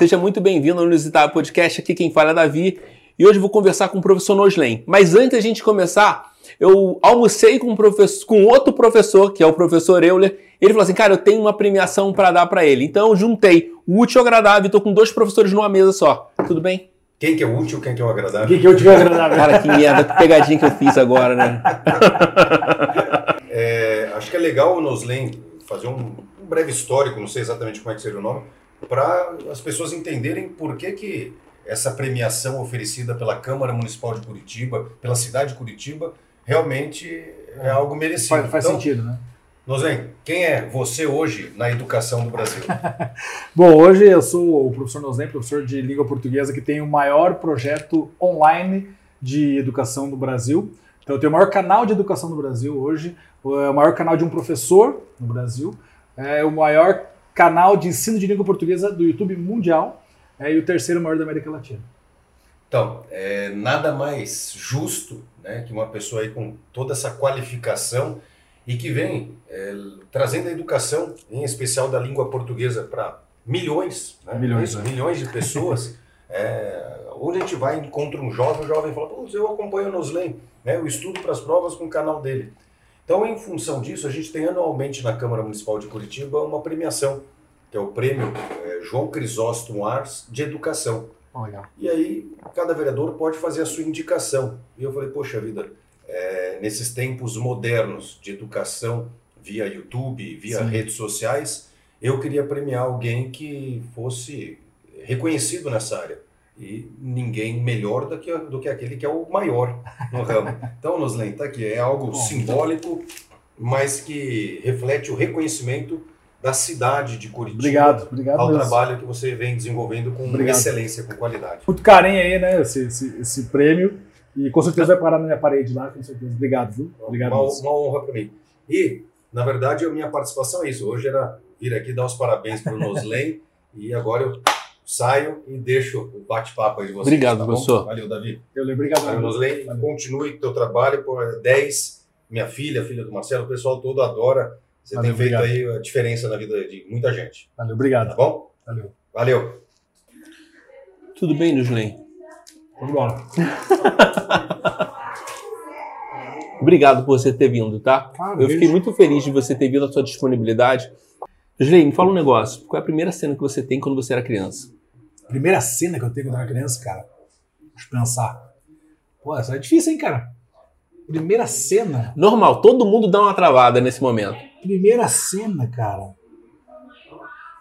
Seja muito bem-vindo ao Inusitado Podcast. Aqui quem fala é Davi e hoje vou conversar com o professor Noslen. Mas antes da gente começar, eu almocei com, um professor, com outro professor, que é o professor Euler. Ele falou assim: Cara, eu tenho uma premiação para dar para ele. Então eu juntei o útil e o agradável. Estou com dois professores numa mesa só. Tudo bem? Quem que é o útil, quem que é o agradável? Quem que é o útil e o agradável? Cara, que merda, que pegadinha que eu fiz agora, né? é, acho que é legal o Noslen fazer um, um breve histórico, não sei exatamente como é que seria o nome, para as pessoas entenderem por que, que essa premiação oferecida pela Câmara Municipal de Curitiba, pela cidade de Curitiba, realmente é algo merecido. Faz, faz então, sentido, né? Nozen, quem é você hoje na educação do Brasil? Bom, hoje eu sou o professor Nozen, professor de língua portuguesa, que tem o maior projeto online de educação do Brasil. Então, eu tenho o maior canal de educação do Brasil hoje, o maior canal de um professor no Brasil, é o maior canal de ensino de língua portuguesa do YouTube mundial é, e o terceiro maior da América Latina. Então, é nada mais justo né, que uma pessoa aí com toda essa qualificação e que vem é, trazendo a educação, em especial da língua portuguesa, para milhões, né, milhões, é, milhões de pessoas. é, onde a gente vai encontra um jovem, o jovem fala, Pô, eu acompanho o Noslen, né, eu estudo para as provas com o canal dele. Então, em função disso, a gente tem anualmente na Câmara Municipal de Curitiba uma premiação, que é o prêmio é, João Crisóstomo Ars de Educação. Legal. E aí, cada vereador pode fazer a sua indicação. E eu falei, poxa vida, é, nesses tempos modernos de educação via YouTube, via Sim. redes sociais, eu queria premiar alguém que fosse reconhecido nessa área e ninguém melhor do que, do que aquele que é o maior no ramo. Então, Noslen, está aqui, é algo simbólico, mas que reflete o reconhecimento da cidade de Curitiba obrigado, obrigado ao mesmo. trabalho que você vem desenvolvendo com obrigado. excelência, com qualidade. Muito carinho aí, né, esse, esse, esse, prêmio, e com certeza vai parar na minha parede lá, com certeza. Obrigado, viu? Obrigado. Uma, uma honra para mim. E, na verdade, a minha participação é isso. Hoje era vir aqui dar os parabéns para o Noslen, e agora eu saio e deixo o bate-papo aí de vocês. Obrigado, tá professor. Valeu, Davi. Eu lembro, obrigado. Valeu, Nosley. Continue o teu trabalho por 10. Minha filha, filha do Marcelo, o pessoal todo adora. Você Valeu, tem feito obrigado. aí a diferença na vida de muita gente. Valeu, obrigado. Tá bom? Valeu. Valeu. Tudo bem, Nosley? Vamos embora. Obrigado por você ter vindo, tá? Ah, eu fiquei muito feliz de você ter vindo, a sua disponibilidade. Josley, me fala um negócio. Qual é a primeira cena que você tem quando você era criança? Primeira cena que eu tenho quando eu era criança, cara. Deixa eu pensar. Pô, essa é difícil, hein, cara? Primeira cena. Normal, todo mundo dá uma travada nesse momento. Primeira cena, cara.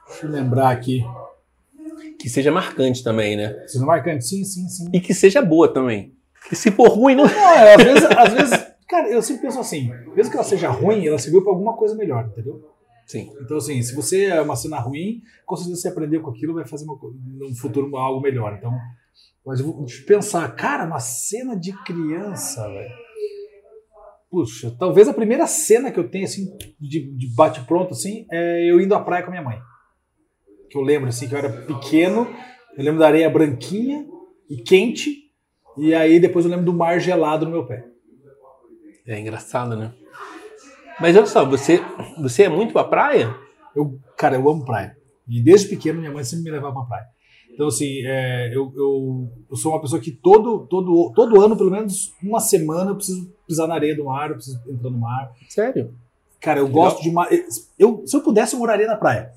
Deixa eu lembrar aqui. Que seja marcante também, né? Seja marcante, sim, sim, sim. E que seja boa também. E se for ruim, não. Não, é, às vezes, às vezes, cara, eu sempre penso assim: mesmo que ela seja ruim, ela serviu pra alguma coisa melhor, entendeu? Sim. Então, assim, se você é uma cena ruim, com certeza você aprendeu com aquilo, vai fazer uma, no futuro algo melhor. Então, mas eu vou pensar, cara, uma cena de criança, velho. Puxa, talvez a primeira cena que eu tenho, assim, de, de bate-pronto, assim, é eu indo à praia com a minha mãe. Que eu lembro, assim, que eu era pequeno, eu lembro da areia branquinha e quente, e aí depois eu lembro do mar gelado no meu pé. É engraçado, né? Mas olha só, você, você é muito pra praia? Eu, cara, eu amo praia. E desde pequeno minha mãe sempre me levava pra praia. Então, assim, é, eu, eu, eu, sou uma pessoa que todo, todo, todo ano, pelo menos uma semana, eu preciso pisar na areia do mar, eu preciso entrar no mar. Sério? Cara, eu gosto de mar. Eu, se eu pudesse, eu moraria na praia.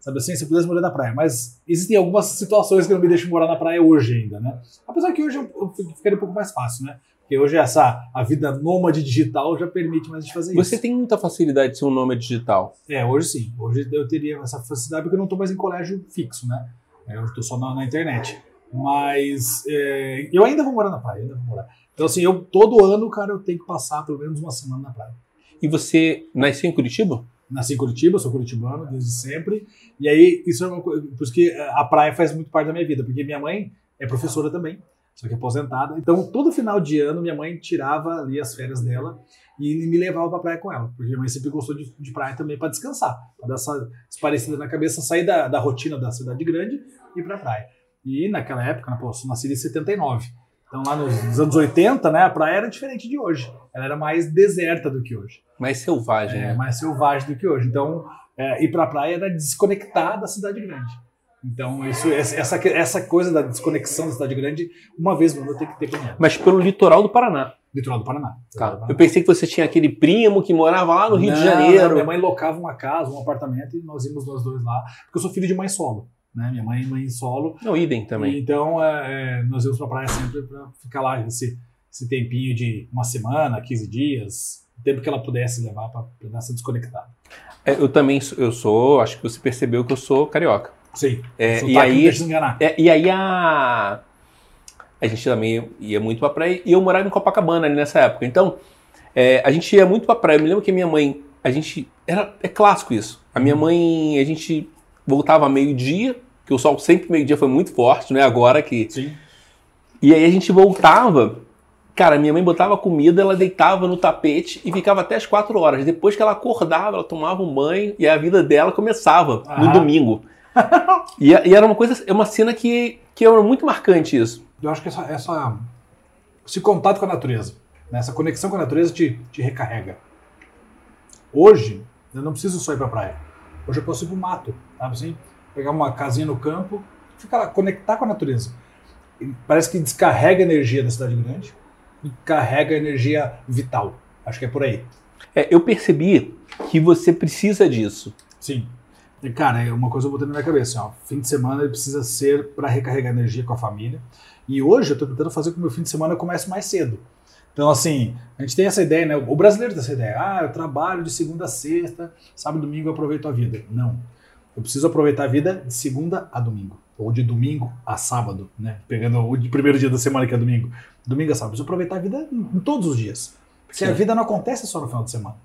Sabe assim? Se eu pudesse morar na praia. Mas existem algumas situações que não me deixam morar na praia hoje ainda, né? Apesar que hoje eu, eu ficaria um pouco mais fácil, né? Porque hoje essa a vida nômade digital já permite mais a gente fazer Você isso. Você tem muita facilidade de ser um nômade digital? É, hoje sim. Hoje eu teria essa facilidade porque eu não estou mais em colégio fixo, né? Eu estou só na, na, internet. Mas é, eu ainda vou morar na praia, ainda vou morar. Então, assim, eu todo ano, cara, eu tenho que passar pelo menos uma semana na praia. E você nasceu em Curitiba? Nasci em Curitiba, sou curitibano desde sempre. E aí, isso é uma coisa. Por isso que a praia faz muito parte da minha vida, porque minha mãe é professora também só que aposentada. Então, todo final de ano, minha mãe tirava ali as férias dela e me levava pra praia com ela, porque minha mãe sempre gostou de, de praia também para descansar, para dar essa esparecida na cabeça, sair da, da rotina da cidade grande e ir pra praia. E naquela época, né, eu nasci em 79. Então, lá nos anos 80, né, a praia era diferente de hoje. Ela era mais deserta do que hoje. Mais selvagem, é, né? Mais selvagem do que hoje. Então, é, ir pra praia era desconectar da cidade grande. Então, isso, essa, essa coisa da desconexão da cidade grande, uma vez no ano tem que ter menos. Mas pelo litoral do Paraná. Litoral do Paraná. Tá. Eu pensei que você tinha aquele primo que morava lá no Rio Não, de Janeiro. não, minha mãe locava uma casa, um apartamento, e nós íamos nós dois lá. Porque eu sou filho de mãe solo. Né? Minha mãe é mãe solo. Não, idem também. E Então, é, é, nós íamos pra praia sempre pra ficar lá esse, esse tempinho de uma semana, 15 dias, o tempo que ela pudesse levar pra, pra dar essa desconectada. É, eu também sou, eu sou, acho que você percebeu que eu sou carioca. Sim. É, e aí, é, e aí a a gente também ia muito pra praia e eu morava em Copacabana ali nessa época. Então, é, a gente ia muito pra praia. Eu me lembro que minha mãe, a gente era é clássico isso. A minha mãe, a gente voltava meio-dia, que o sol sempre meio-dia foi muito forte, não é agora que Sim. E aí a gente voltava. Cara, minha mãe botava comida, ela deitava no tapete e ficava até as 4 horas. Depois que ela acordava, ela tomava um banho e a vida dela começava no Aham. domingo. e, e era uma coisa, é uma cena que, que era muito marcante isso. Eu acho que essa, essa- esse contato com a natureza, né, essa conexão com a natureza te, te recarrega. Hoje, eu não preciso só ir pra praia. Hoje eu posso ir pro mato, sabe assim? Pegar uma casinha no campo, ficar lá, conectar com a natureza. E Parece que descarrega a energia da cidade grande e carrega a energia vital. Acho que é por aí. É, eu percebi que você precisa disso. Sim. E, cara, é uma coisa eu botei na minha cabeça, ó. Fim de semana ele precisa ser para recarregar energia com a família. E hoje eu tô tentando fazer com que o meu fim de semana comece mais cedo. Então, assim, a gente tem essa ideia, né? O brasileiro tem essa ideia. Ah, eu trabalho de segunda a sexta, sábado e domingo eu aproveito a vida. Não. Eu preciso aproveitar a vida de segunda a domingo. Ou de domingo a sábado, né? Pegando o primeiro dia da semana, que é domingo. Domingo a sábado. Eu preciso aproveitar a vida em todos os dias. Porque Sim. a vida não acontece só no final de semana.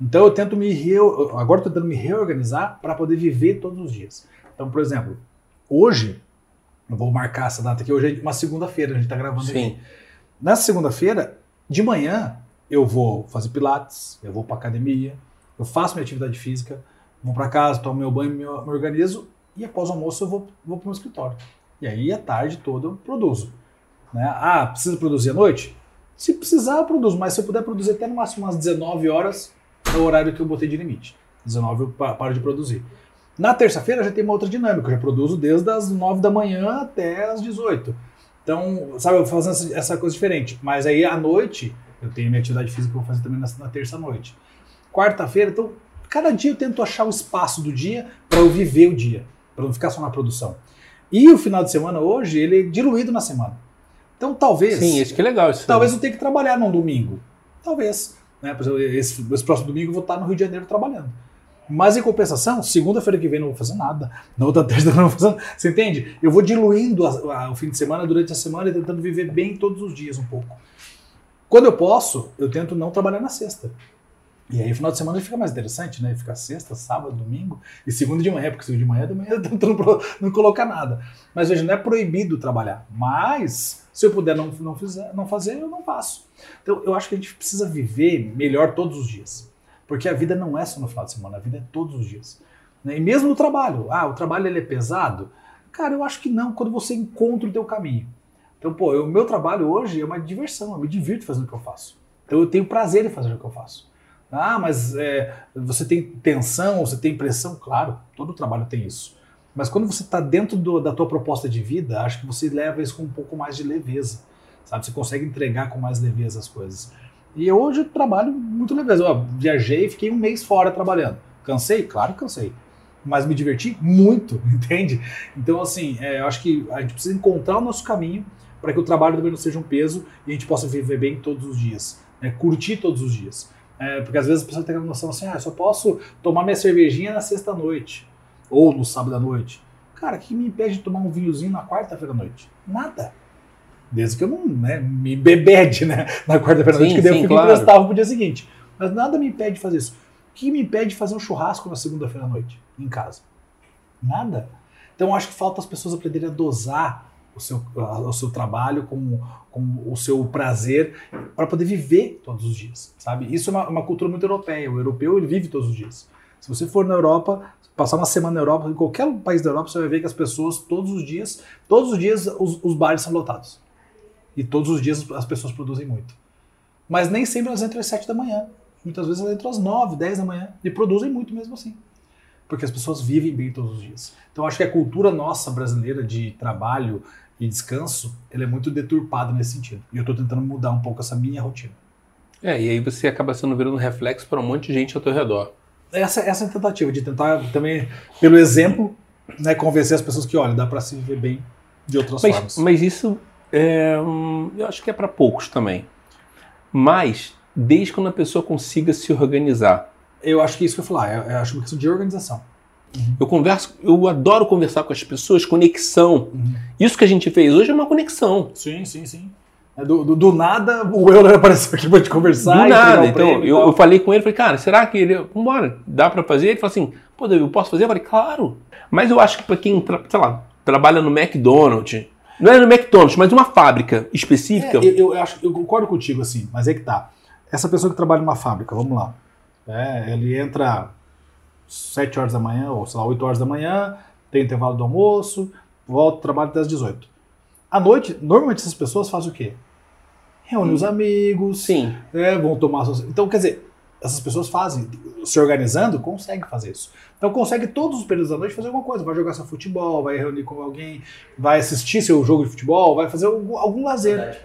Então eu tento me reo... agora tentando me reorganizar para poder viver todos os dias. Então, por exemplo, hoje eu vou marcar essa data aqui, hoje é uma segunda-feira, a gente tá gravando aqui. Sim. Nessa segunda-feira, de manhã, eu vou fazer pilates, eu vou pra academia, eu faço minha atividade física, vou pra casa, tomo meu banho, me, organizo e após o almoço eu vou, vou pro meu escritório. E aí, a tarde toda, eu produzo. Né? Ah, precisa produzir à noite? Se precisar, eu produzo, mas se eu puder produzir até no máximo umas 19 horas, é o horário que eu botei de limite. 19 eu pa- paro de produzir. Na terça-feira já tem uma outra dinâmica, eu já produzo desde as 9 da manhã até as 18. Então, sabe, eu vou fazendo essa, essa coisa diferente. Mas aí à noite, eu tenho minha atividade física que eu vou fazer também na, na terça-noite. Quarta-feira, então, cada dia eu tento achar o espaço do dia para eu viver o dia, para não ficar só na produção. E o final de semana hoje, ele é diluído na semana. Então, talvez. Sim, isso que é legal. Isso Talvez eu tenha que trabalhar num domingo. Talvez. Né? Por exemplo, esse, esse próximo domingo eu vou estar no Rio de Janeiro trabalhando. Mas em compensação, segunda-feira que vem não vou fazer nada. Na outra terça não vou fazer nada. Você entende? Eu vou diluindo a- a- o fim de semana durante a semana e tentando viver bem todos os dias um pouco. Quando eu posso, eu tento não trabalhar na sexta. E aí, o final de semana fica mais interessante, né? Fica sexta, sábado, domingo e segunda de manhã, porque segunda de manhã de manhã tento não, não colocar nada. Mas veja, não é proibido trabalhar. Mas, se eu puder não, não, fizer, não fazer, eu não faço. Então, eu acho que a gente precisa viver melhor todos os dias. Porque a vida não é só no final de semana, a vida é todos os dias. Né? E mesmo no trabalho. Ah, o trabalho ele é pesado? Cara, eu acho que não, quando você encontra o teu caminho. Então, pô, o meu trabalho hoje é uma diversão, eu me divirto fazendo o que eu faço. Então, eu tenho prazer em fazer o que eu faço. Ah, mas é, você tem tensão, você tem pressão? Claro, todo trabalho tem isso. Mas quando você está dentro do- da tua proposta de vida, acho que você leva isso com um pouco mais de leveza. Sabe? Você consegue entregar com mais leveza as coisas. E hoje eu trabalho muito leveza. Eu viajei, fiquei um mês fora trabalhando. Cansei? Claro que cansei. Mas me diverti muito, entende? Então, assim, é, eu acho que a gente precisa encontrar o nosso caminho para que o trabalho também não seja um peso e a gente possa viver bem todos os dias, né? curtir todos os dias. É, porque às vezes a pessoa tem a noção assim, ah, eu só posso tomar minha cervejinha na sexta-noite ou no sábado à noite. Cara, o que me impede de tomar um vinhozinho na quarta-feira à noite? Nada. Desde que eu não né, me bebede né, na quarta-feira à noite, que daí eu fico claro. imprestável pro dia seguinte. Mas nada me impede de fazer isso. O que me impede de fazer um churrasco na segunda-feira à noite, em casa? Nada. Então eu acho que falta as pessoas aprenderem a dosar o seu, o seu trabalho com, com o seu prazer para poder viver todos os dias, sabe? Isso é uma, uma cultura muito europeia. O europeu ele vive todos os dias. Se você for na Europa, passar uma semana na Europa, em qualquer país da Europa, você vai ver que as pessoas todos os dias, todos os dias os, os bares são lotados. E todos os dias as pessoas produzem muito. Mas nem sempre elas entram às 7 da manhã. Muitas vezes elas entram às 9, 10 da manhã e produzem muito mesmo assim. porque as pessoas vivem bem todos os dias. Então acho que a cultura nossa brasileira de trabalho e descanso, ela é muito deturpada nesse sentido. E eu estou tentando mudar um pouco essa minha rotina. É, e aí você acaba sendo virando reflexo para um monte de gente ao teu redor. Essa, essa é a tentativa de tentar também, pelo exemplo, né, convencer as pessoas que, olha, dá para se viver bem de outras Mas, formas. mas isso é, eu acho que é para poucos também. Mas desde quando a pessoa consiga se organizar. Eu acho que é isso que eu ia falar, eu, eu acho uma questão de organização. Eu converso, eu adoro conversar com as pessoas, conexão. Isso que a gente fez hoje é uma conexão. Sim, sim, sim. É Do, do, do nada, o Euler apareceu aqui pra te conversar. Do nada. Então, eu, eu falei com ele, falei, cara, será que ele. Vambora, dá pra fazer? Ele falou assim, pô, eu posso fazer? Eu falei, claro. Mas eu acho que pra quem, sei lá, trabalha no McDonald's, não é no McDonald's, mas uma fábrica específica. É, eu, eu acho, eu concordo contigo, assim, mas é que tá. Essa pessoa que trabalha numa fábrica, vamos lá. É, ele entra 7 horas da manhã, ou sei lá, 8 horas da manhã, tem intervalo do almoço, volta, trabalha até as 18. À noite, normalmente essas pessoas fazem o quê? Reúnem os amigos, Sim. né, vão tomar suas... Então, quer dizer, essas pessoas fazem, se organizando, conseguem fazer isso. Então consegue todos os períodos da noite fazer alguma coisa. Vai jogar seu futebol, vai reunir com alguém, vai assistir seu jogo de futebol, vai fazer algum, algum lazer.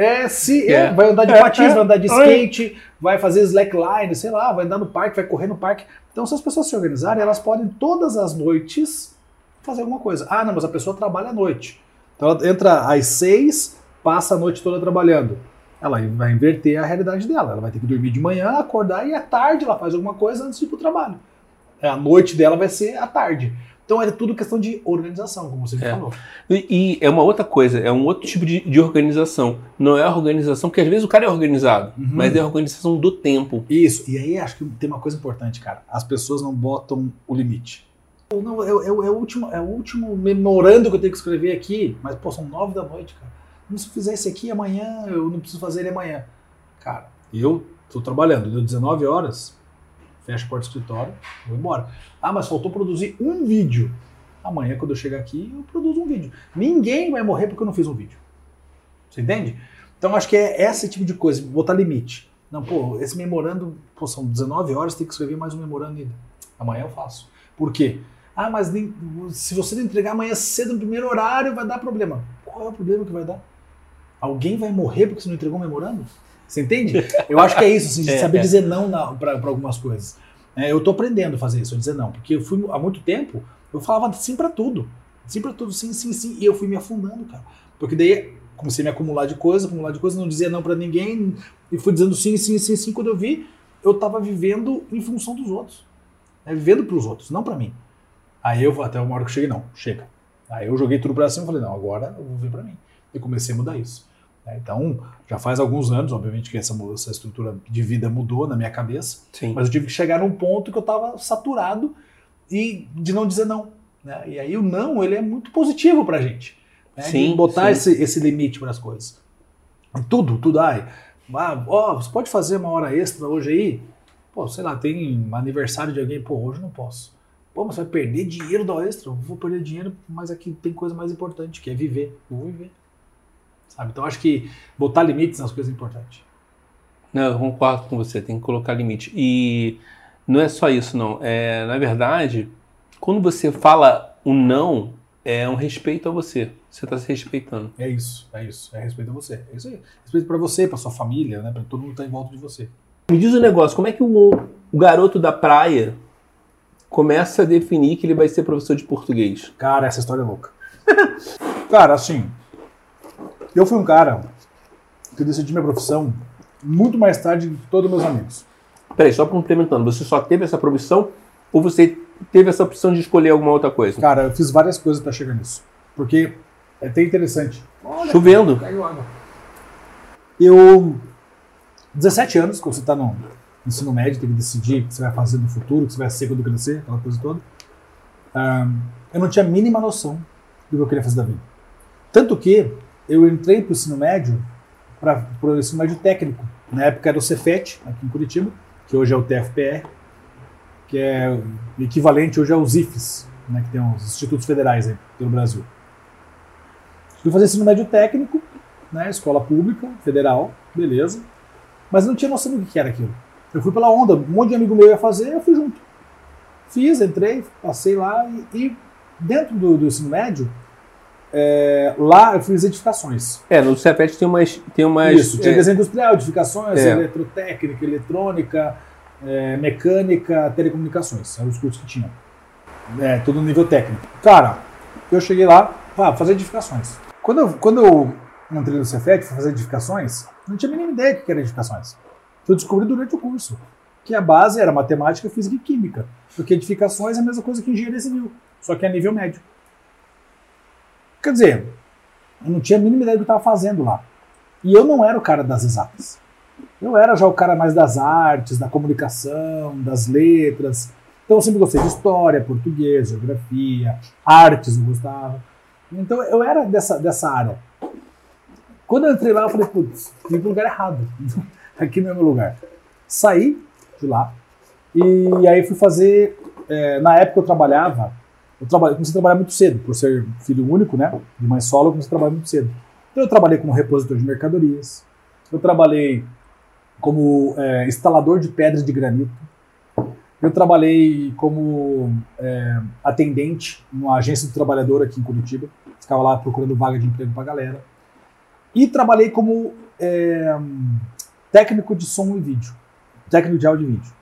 É, se, é, É. vai andar de É, patins, é. vai andar de É. skate, vai fazer slackline, sei lá, vai andar no parque, vai correr no parque. Então, se as pessoas se organizarem, elas podem todas as noites fazer alguma coisa. Ah, não, mas a pessoa trabalha à noite. Então, ela entra às seis, passa a noite toda trabalhando. Ela vai inverter a realidade dela. Ela vai ter que dormir de manhã, acordar e à tarde ela faz alguma coisa antes de ir para o trabalho. É, A noite dela vai ser à tarde. Então, é tudo questão de organização, como você É. falou. E, e é uma outra coisa, é um outro tipo de, de organização. Não é a organização, porque às vezes o cara é organizado, Uhum. mas é a organização do tempo. Isso, e aí acho que tem uma coisa importante, cara. As pessoas não botam o limite. Não, é, é o- é o último, é o último memorando que eu tenho que escrever aqui, mas pô, são nove da noite, cara. Não, se eu fizer esse aqui amanhã, eu não preciso fazer ele amanhã. Cara, eu tô trabalhando, deu 19 horas, fecho a porta do escritório, vou embora. Ah, mas faltou produzir um vídeo. Amanhã, quando eu chegar aqui, eu produzo um vídeo. Ninguém vai morrer porque eu não fiz um vídeo. Você entende? Então acho que é esse tipo de coisa, botar limite. Não, pô, esse memorando, pô, são 19 horas, tem que escrever mais um memorando ainda. Amanhã eu faço. Por quê? Ah, mas nem- se você não entregar amanhã cedo no primeiro horário, vai dar problema. Qual é o problema que vai dar? Alguém vai morrer porque você não entregou um memorando? Você entende? Eu acho que é isso, assim, É, saber é. dizer não para algumas coisas. É, eu tô aprendendo a fazer isso, a dizer não, porque eu fui há muito tempo, eu falava sim para tudo. Sim para tudo, sim, sim, sim. E eu fui me afundando, cara. Porque daí comecei a me acumular de coisa, acumular de coisa, não dizia não para ninguém, e fui dizendo sim, sim, sim, sim. Quando eu vi, eu tava vivendo em função dos outros. É, vivendo para os outros, não para mim. Aí eu, até uma hora que eu cheguei, não, chega. Aí eu joguei tudo pra cima e falei, não, agora eu vou ver pra mim. E comecei a mudar isso. Né? Então, já faz alguns anos, obviamente, que essa, essa estrutura de vida mudou na minha cabeça, Sim. mas eu tive que chegar num ponto que eu estava saturado e de não dizer não. Né? E aí o não, ele é muito positivo pra gente. Né? Sim, botar sim. Esse, esse limite para as coisas. Tudo, tudo. Ai, ah, ó, você pode fazer uma hora extra hoje aí? Pô, sei lá, tem aniversário de alguém, pô, hoje eu não posso. Pô, mas você vai perder dinheiro da hora extra? Eu vou perder dinheiro, mas aqui tem coisa mais importante, que é viver. Eu vou viver. Sabe? Então acho que botar limites nas coisas é importante. Não, eu concordo com você, tem que colocar limite. E não é só isso, não. É, na verdade, quando você fala um não, é um respeito a você. Você está se respeitando. É isso, é isso. É respeito a você. É isso aí. Respeito pra você, pra sua família, né? Pra todo mundo que tá em volta de você. Me diz um negócio, como é que o, o garoto da praia começa a definir que ele vai ser professor de português? Cara, essa história é louca. cara, assim, eu fui um cara que decidi minha profissão muito mais tarde que todos meus amigos. Peraí, só complementando, você só teve essa profissão ou você teve essa opção de escolher alguma outra coisa? Cara, eu fiz várias coisas pra chegar nisso. Porque é até interessante. Olha, Chovendo. Pega água. Eu, 17 anos, quando você tá no ensino médio, tem que decidir o que você vai fazer no futuro, o que você vai ser quando crescer, aquela coisa toda. Ahn, eu não tinha a mínima noção do que eu queria fazer da vida. Tanto que eu entrei pro ensino médio, para o ensino médio técnico. Na época era o Cefet, aqui em Curitiba, que hoje é o TFPR, que é o equivalente hoje aos IFES, né, que tem os institutos federais aí pelo Brasil. Fui fazer ensino médio técnico, né, escola pública, federal, beleza. Mas não tinha noção do que era aquilo. Eu fui pela onda, um monte de amigo meu ia fazer, eu fui junto. Fiz, entrei, passei lá e, e dentro do, do ensino médio, é, lá eu fiz edificações. É, no Cefet tem umas. Tem umas Isso, tinha é, desenho industrial, edificações, É. eletrotécnica, eletrônica, é, mecânica, telecomunicações. Eram os cursos que tinham. É, tudo no nível técnico. Cara, eu cheguei lá, ah, fazer edificações. Quando eu, quando eu entrei no Cefet para fazer edificações, não tinha a mínima ideia do que era edificações. Eu descobri durante o curso. Que a base era matemática, física e química. Porque edificações é a mesma coisa que engenharia civil, só que a nível médio. Quer dizer, eu não tinha a mínima ideia do que estava fazendo lá. E eu não era o cara das exatas. Eu era já o cara mais das artes, da comunicação, das letras. Então eu sempre gostei de história, português, geografia, artes eu gostava. Então eu era dessa, dessa área. Quando eu entrei lá, eu falei, putz, vim pro lugar errado. Aqui não é meu lugar. Saí de lá e aí fui fazer. eh, na época eu trabalhava, eu trabalhei, comecei a trabalhar muito cedo, por ser filho único, né? De mãe solo, eu comecei a trabalhar muito cedo. Então eu trabalhei como repositor de mercadorias, eu trabalhei como eh, instalador de pedras de granito, eu trabalhei como eh, atendente numa agência do trabalhador aqui em Curitiba, ficava lá procurando vaga de emprego pra galera. E trabalhei como eh, técnico de som e vídeo, técnico de áudio e vídeo.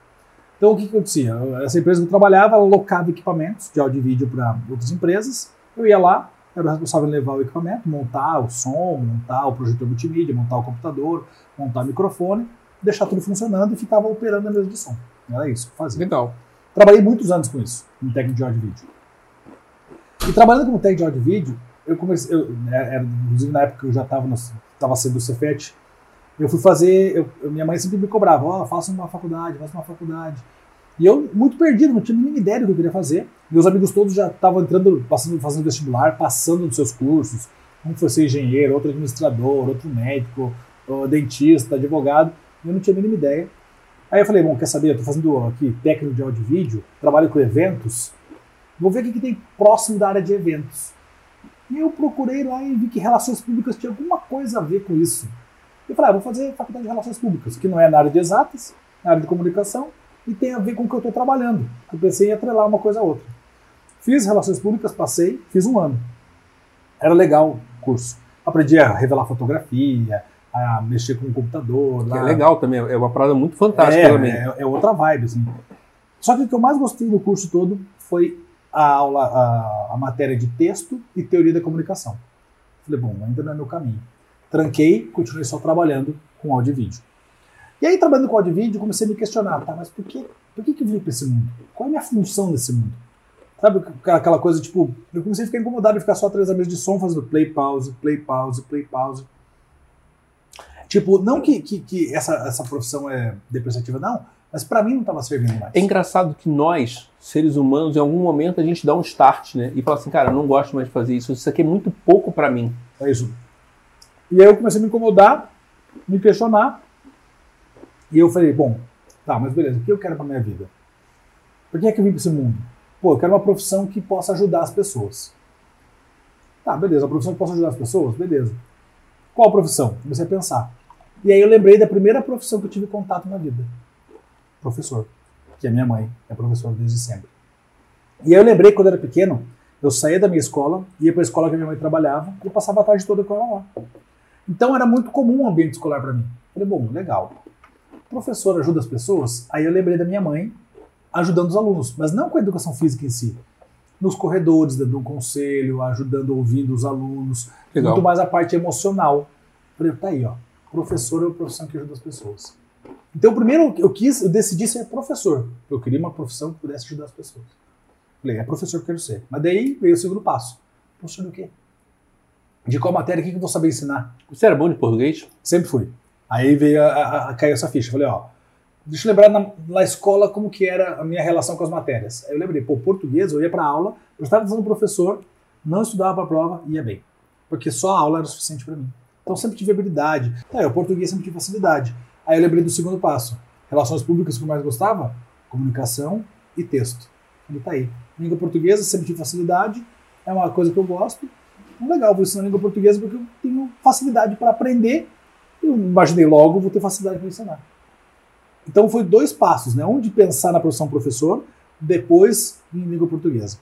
Então, o que, que acontecia? Essa empresa que eu trabalhava, ela locava equipamentos de áudio e vídeo para outras empresas. Eu ia lá, era o responsável em levar o equipamento, montar o som, montar o projetor multimídia, montar o computador, montar o microfone, deixar tudo funcionando e ficava operando a mesa de som. Era isso que eu fazia. Legal. Trabalhei muitos anos com isso, como técnico de áudio e vídeo. E trabalhando como técnico de áudio e vídeo, eu comecei, eu, né, era, inclusive na época que eu já estava estava sendo do Cefet, eu fui fazer, eu- minha mãe sempre me cobrava, ó, faça uma faculdade, faça uma faculdade. E eu, muito perdido, não tinha nenhuma ideia do que eu queria fazer. Meus amigos todos já estavam entrando, passando, fazendo vestibular, passando nos seus cursos. Um foi ser engenheiro, outro administrador, outro médico, ó, dentista, advogado. Eu não tinha a mínima ideia. Aí eu falei, bom, quer saber, eu tô fazendo aqui técnico de áudio e vídeo, trabalho com eventos, vou ver o que, que tem próximo da área de eventos. E eu procurei lá e vi que relações públicas tinha alguma coisa a ver com isso. Eu falei, ah, vou fazer faculdade de relações públicas, que não é na área de exatas, na área de comunicação, e tem a ver com o que eu estou trabalhando. Eu pensei em atrelar uma coisa a outra. Fiz relações públicas, passei, fiz um ano. Era legal o curso. Aprendi a revelar fotografia, a mexer com o computador. Que lá. é legal também, é uma parada muito fantástica É, também. é, é outra vibe, assim. Só que o que eu mais gostei do curso todo foi a aula, a, a matéria de texto e teoria da comunicação. Falei, bom, ainda não é meu caminho. Tranquei, continuei só trabalhando com áudio e vídeo. E aí, trabalhando com áudio e vídeo, comecei a me questionar, tá, mas por que, por que, que eu vim para esse mundo? Qual é a minha função nesse mundo? Sabe aquela coisa, tipo, eu comecei a ficar incomodado de ficar só atrás da mesa de som, fazendo play, pause, play, pause, play, pause. Tipo, não que, que, que essa, essa profissão é depreciativa, não, mas pra mim não tava servindo mais. É engraçado que nós, seres humanos, em algum momento a gente dá um start, né? E fala assim, cara, eu não gosto mais de fazer isso, isso aqui é muito pouco pra mim. É isso. E aí eu comecei a me incomodar, me questionar. E eu falei, bom, tá, mas beleza, o que eu quero pra minha vida? Por que é que eu vim pra esse mundo? Pô, eu quero uma profissão que possa ajudar as pessoas. Tá, beleza, uma profissão que possa ajudar as pessoas? Beleza. Qual profissão? Comecei a pensar. E aí eu lembrei da primeira profissão que eu tive contato na vida. Professor. Que é minha mãe, é professora desde sempre. E aí eu lembrei quando eu era pequeno, eu saía da minha escola, ia para a escola que a minha mãe trabalhava e passava a tarde toda com ela lá. Então era muito comum o ambiente escolar para mim. Falei, bom, legal. O professor ajuda as pessoas? Aí eu lembrei da minha mãe ajudando os alunos, mas não com a educação física em si. Nos corredores, dando um conselho, ajudando, ouvindo os alunos. Legal. Muito mais a parte emocional. Falei, tá aí, ó. Professor é a profissão que ajuda as pessoas. Então, primeiro eu quis, eu decidi ser professor. Eu queria uma profissão que pudesse ajudar as pessoas. Falei, é professor que eu quero ser. Mas daí veio o segundo passo. Professor do quê? De qual matéria? O que que eu vou saber ensinar? Você era bom de português? Sempre fui. Aí veio a, a, a caiu essa ficha. Falei, ó, deixa eu lembrar na, na escola como que era a minha relação com as matérias. Aí eu lembrei, pô, português, eu ia pra aula, prestava atenção no professor, não estudava pra prova, ia bem. Porque só a aula era suficiente pra mim. Então sempre tive habilidade. Aí, o português sempre tive facilidade. Aí eu lembrei do segundo passo. Relações públicas que eu mais gostava? Comunicação e texto. Ele tá aí. Língua portuguesa, sempre tive facilidade. É uma coisa que eu gosto. Então, legal, vou ensinar língua portuguesa porque eu tenho facilidade para aprender. Eu imaginei logo, vou ter facilidade para ensinar. Então foi dois passos, né? Um de pensar na profissão professor, depois em língua portuguesa.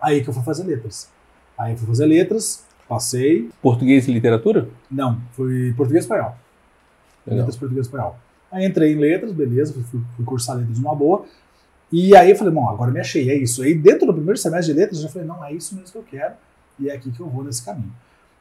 Aí que eu fui fazer letras. Aí eu fui fazer letras, passei. Português e literatura? Não, fui português e espanhol. Legal. Letras, português e espanhol. Aí entrei em letras, beleza, fui, fui cursar letras numa boa. E aí eu falei, bom, agora me achei, é isso. Aí dentro do primeiro semestre de letras, eu já falei, não, é isso mesmo que eu quero. E é aqui que eu vou nesse caminho.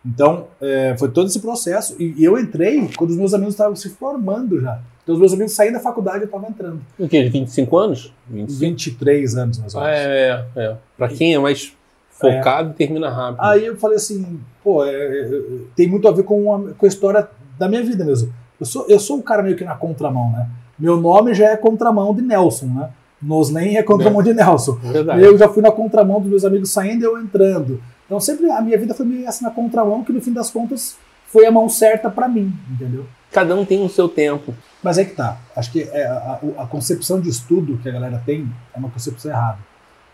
Então, é, foi todo esse processo. E, eu entrei quando os meus amigos estavam se formando já. Então, os meus amigos saindo da faculdade, eu estava entrando. O quê? 25 anos? 25? 23 anos, mais ou Ah, menos. é, é, é. Pra quem é mais focado, termina rápido. Aí eu falei assim, pô, é, é, é, tem muito a ver com a, com a história da minha vida mesmo. Eu sou, eu sou um cara meio que na contramão, né? Meu nome já é contramão de Nelson, né? Noslen é contramão de Nelson. Verdade. Eu já fui na contramão dos meus amigos saindo e eu entrando. Então sempre a minha vida foi meio assim na contramão, que no fim das contas foi a mão certa pra mim, entendeu? Cada um tem o seu tempo. Mas é que tá. Acho que é a, a- a concepção de estudo que a galera tem é uma concepção errada.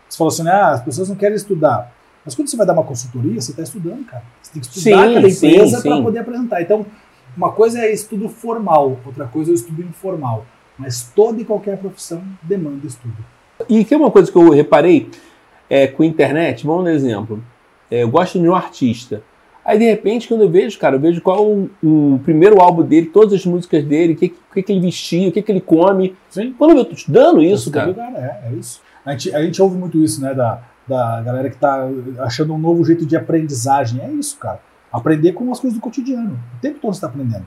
Você falou assim, ah, as pessoas não querem estudar. Mas quando você vai dar uma consultoria, você está estudando, cara. Você tem que estudar Sim, sim, empresa para poder apresentar. Então, uma coisa é estudo formal, outra coisa é o estudo informal. Mas toda e qualquer profissão demanda estudo. E que é uma coisa que eu reparei é, com a internet, vamos dar um exemplo. É, eu gosto de um artista. Aí, de repente, quando eu vejo, cara, eu vejo qual o, o primeiro álbum dele, todas as músicas dele, o que, que, que ele vestia, o que, que ele come. Sim. Quando eu tô estudando isso, cara. lugar, é, é isso. A gente, a gente ouve muito isso, né? Da, da galera que tá achando um novo jeito de aprendizagem. É isso, cara. Aprender com as coisas do cotidiano. O tempo todo você está aprendendo.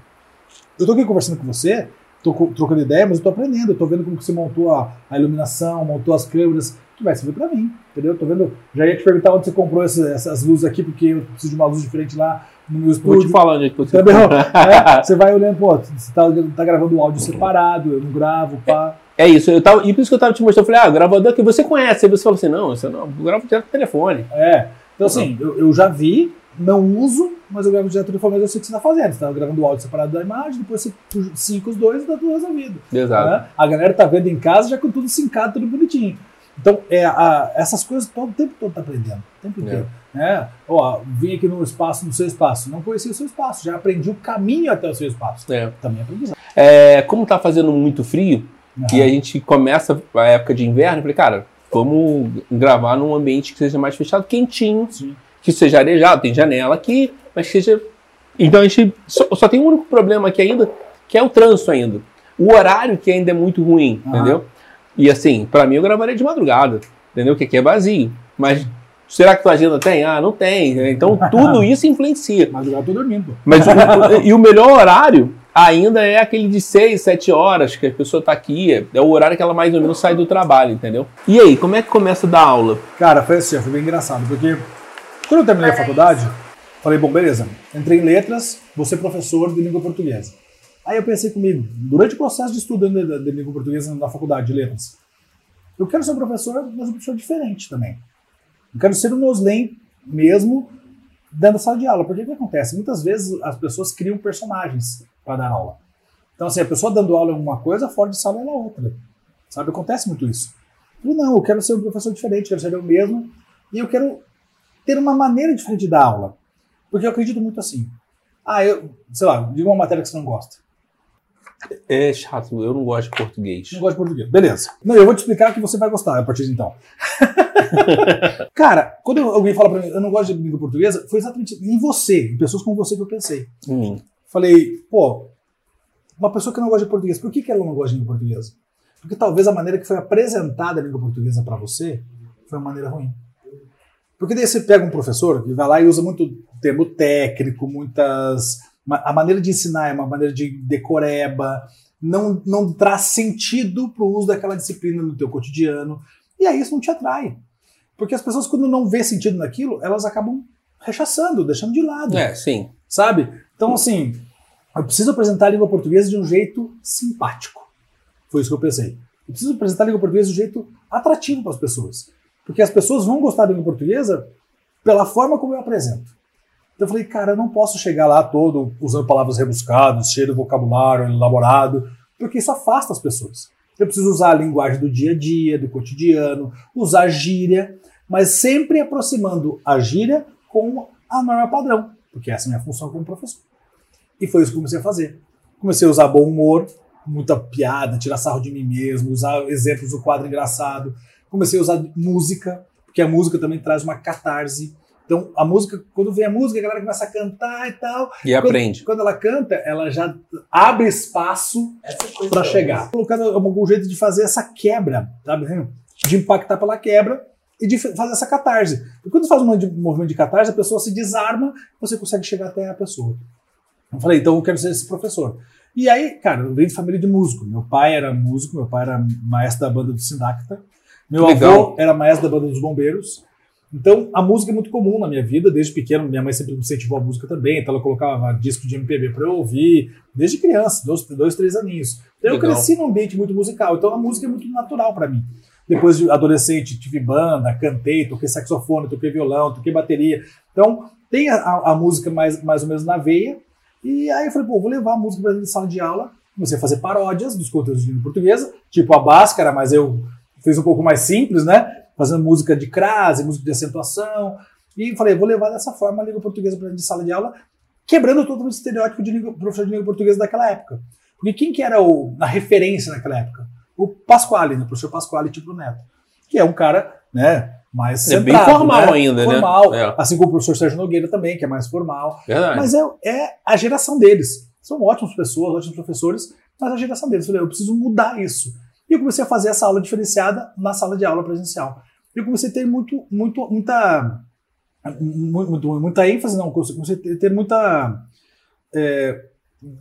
Eu tô aqui conversando com você, tô trocando ideia, mas eu tô aprendendo. Eu tô vendo como você montou a, a iluminação, montou as câmeras, que vai servir pra mim, entendeu? Eu tô vendo. Já ia te perguntar onde você comprou essa- essas luzes aqui, porque eu preciso de uma luz diferente lá no meu Vou te estúdio. falar onde é que você Entendeu? É, você vai olhando, pô, você tá, tá gravando o áudio separado, eu não gravo, pá. É isso, eu tava, e por isso que eu tava te mostrando, eu falei, ah, gravador que você conhece. Aí você falou assim, não, você não, eu gravo direto no telefone. É. Então, assim, eu, eu já vi, não uso, mas eu gravo direto do mas eu sei o que você está fazendo. Você está gravando o áudio separado da imagem, depois você cinco os dois e tá tudo resolvido. Exato. né? A galera tá vendo em casa já com tudo sincado, tudo bonitinho. Então, é, a- essas coisas todo o tempo todo tá aprendendo. O tempo inteiro. Né? Ó, vim aqui no espaço, no seu espaço. Não conhecia o seu espaço, já aprendi o caminho até o seu espaço. É. Também aprendi. É, como tá fazendo muito frio, Uhum. e a gente começa a época de inverno, eu falei, cara, vamos gravar num ambiente que seja mais fechado, quentinho, Sim. que seja arejado, tem janela aqui, mas que seja. Então a gente só, só tem um único problema aqui ainda, que é o trânsito ainda. O horário que ainda é muito ruim, Aham. entendeu? E assim, pra mim eu gravaria de madrugada, entendeu? Que aqui é vazio. Mas será que tua agenda tem? Ah, não tem. Então tudo isso influencia. Mas eu tô dormindo. Mas o, e o melhor horário ainda é aquele de 6, 7 horas que a pessoa tá aqui. É, é o horário que ela mais ou menos sai do trabalho, entendeu? E aí, como é que começa a dar aula? Cara, foi assim, foi bem engraçado, porque quando eu terminei a faculdade, falei, bom, beleza, entrei em letras, vou ser professor de língua portuguesa. Aí eu pensei comigo, durante o processo de estudo de, de língua portuguesa na faculdade de letras, eu quero ser um professor, mas um professor diferente também. Eu quero ser um Noslen mesmo dando sala de aula. Porque o que acontece? Muitas vezes as pessoas criam personagens para dar aula. Então, assim, a pessoa dando aula é uma coisa, fora de sala é outra. Sabe? Acontece muito isso. Falei, não, eu quero ser um professor diferente, quero ser eu mesmo, e eu quero ter uma maneira diferente de dar aula. Porque eu acredito muito assim. Ah, eu, sei lá, diga uma matéria que você não gosta. É chato, eu não gosto de português. Não gosto de português. Beleza. Não, eu vou te explicar que você vai gostar a partir de então. Cara, quando alguém fala pra mim, eu não gosto de língua portuguesa, foi exatamente em você, em pessoas como você que eu pensei. Hum, Falei, pô, uma pessoa que não gosta de português, por que, que ela não gosta de língua portuguesa? Porque talvez a maneira que foi apresentada a língua portuguesa para você foi uma maneira ruim. Porque daí você pega um professor que vai lá e usa muito termo técnico, muitas. A maneira de ensinar é uma maneira de decoreba, não, não traz sentido para o uso daquela disciplina no teu cotidiano. E aí isso não te atrai. Porque as pessoas, quando não vê sentido naquilo, elas acabam rechaçando, deixando de lado é, sim. sabe? Então, assim, eu preciso apresentar a língua portuguesa de um jeito simpático. Foi isso que eu pensei. Eu preciso apresentar a língua portuguesa de um jeito atrativo para as pessoas. Porque as pessoas vão gostar da língua portuguesa pela forma como eu apresento. Então eu falei, cara, eu não posso chegar lá todo usando palavras rebuscadas, cheio de vocabulário elaborado, porque isso afasta as pessoas. Eu preciso usar a linguagem do dia a dia, do cotidiano, usar gíria, mas sempre aproximando a gíria com a norma padrão, porque essa é a minha função como professor. E foi isso que comecei a fazer. Comecei a usar bom humor, muita piada, tirar sarro de mim mesmo, usar exemplos do quadro engraçado. Comecei a usar música, porque a música também traz uma catarse. Então, a música, quando vem a música, a galera começa a cantar e tal. E Quando- aprende. Quando ela canta, ela já abre espaço para chegar. Colocando algum jeito de fazer essa quebra, sabe? De impactar pela quebra e de fazer essa catarse. E quando faz um movimento de- catarse, a pessoa se desarma, você consegue chegar até a pessoa. Eu falei, então eu quero ser esse professor. E aí, cara, eu venho de família de músico. Meu pai era músico, meu pai era maestro da banda do Sindacta. Meu Que avô legal. era maestro da banda dos bombeiros. Então, a música é muito comum na minha vida, desde pequeno. Minha mãe sempre me incentivou a música também, então ela colocava disco de MPB para eu ouvir, desde criança, dois, dois três aninhos. Então, eu Legal. cresci num ambiente muito musical, então a música é muito natural para mim. Depois de adolescente, tive banda, cantei, toquei saxofone, toquei violão, toquei bateria. Então, tem a, a- a música mais, mais ou menos na veia. E aí eu falei, pô, vou levar a música para dentro de sala de aula. Comecei a fazer paródias dos conteúdos de língua portuguesa, tipo a Báscara, mas eu fiz um pouco mais simples, né? Fazendo música de crase, música de acentuação. E falei, vou levar dessa forma a língua portuguesa para de sala de aula, quebrando todo o estereótipo de língua, professor de língua portuguesa daquela época. Porque quem que era o, a referência naquela época? O Pasquale, né? O professor Pasquale Tipo Neto. Que é um cara, né? Mais É bem centrado, formal né? ainda, né? formal, É. Assim como o professor Sérgio Nogueira também, que é mais formal. Verdade. Mas é, é a geração deles. São ótimas pessoas, ótimos professores, mas a geração deles. Eu falei, eu preciso mudar isso. E eu comecei a fazer essa aula diferenciada na sala de aula presencial. E eu comecei a ter muito, muito, muita, mu- muito, muita ênfase, não, comecei a ter- muita, é,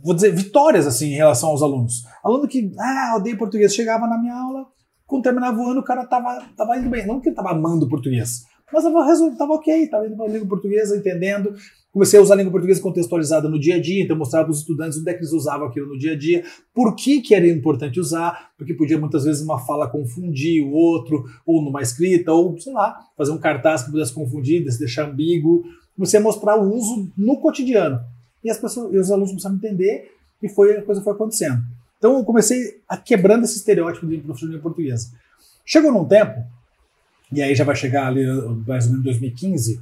vou dizer, vitórias assim em relação aos alunos. Aluno que, ah, odeio português, chegava na minha aula, quando terminava o ano, o cara tava, tava indo bem. Não que ele tava amando português, mas tava, tava ok, tava indo para língua portuguesa, entendendo. Comecei a usar a língua portuguesa contextualizada no dia a dia, então mostrava para os estudantes onde é que eles usavam aquilo no dia a dia, por que, que era importante usar, porque podia muitas vezes uma fala confundir o outro, ou numa escrita, ou sei lá, fazer um cartaz que pudesse confundir, deixar ambíguo. Comecei a mostrar o uso no cotidiano. E as pessoas, e os alunos começaram a entender e foi, a coisa foi acontecendo. Então eu comecei a quebrando esse estereótipo de professor de língua portuguesa. Chegou num tempo, e aí já vai chegar ali mais ou menos 2015,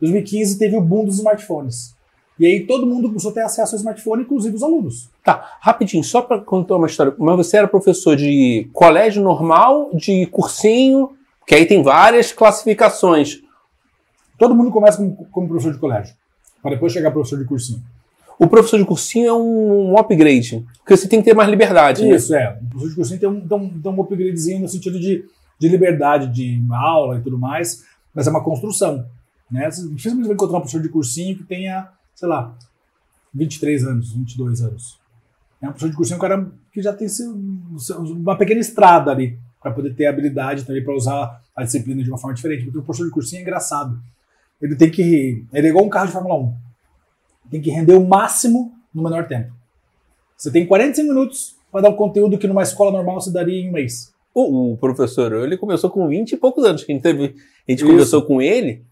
2015 teve o boom dos smartphones. E aí todo mundo começou a ter acesso ao smartphone, inclusive os alunos. Tá, rapidinho, só para contar uma história. Mas você era professor de colégio normal, de cursinho, que aí tem várias classificações. Todo mundo começa como, como professor de colégio, para depois chegar professor de cursinho. O professor de cursinho é um, um upgrade, porque você tem que ter mais liberdade. né? Isso, é. O professor de cursinho tem um, tem um, tem um upgradezinho no sentido de, de liberdade de aula e tudo mais, mas é uma construção. Né? Você vai encontrar um professor de cursinho que tenha, sei lá, 23 anos, 22 anos. É um professor de cursinho um cara que já tem seu, uma pequena estrada ali para poder ter habilidade também para usar a disciplina de uma forma diferente. Porque o professor de cursinho é engraçado. Ele tem que. Ele é igual um carro de Fórmula 1. Tem que render o máximo no menor tempo. Você tem 45 minutos para dar um conteúdo que numa escola normal você daria em um mês. O, o professor, ele começou com 20 e poucos anos, a gente, teve, a gente Isso. conversou com ele,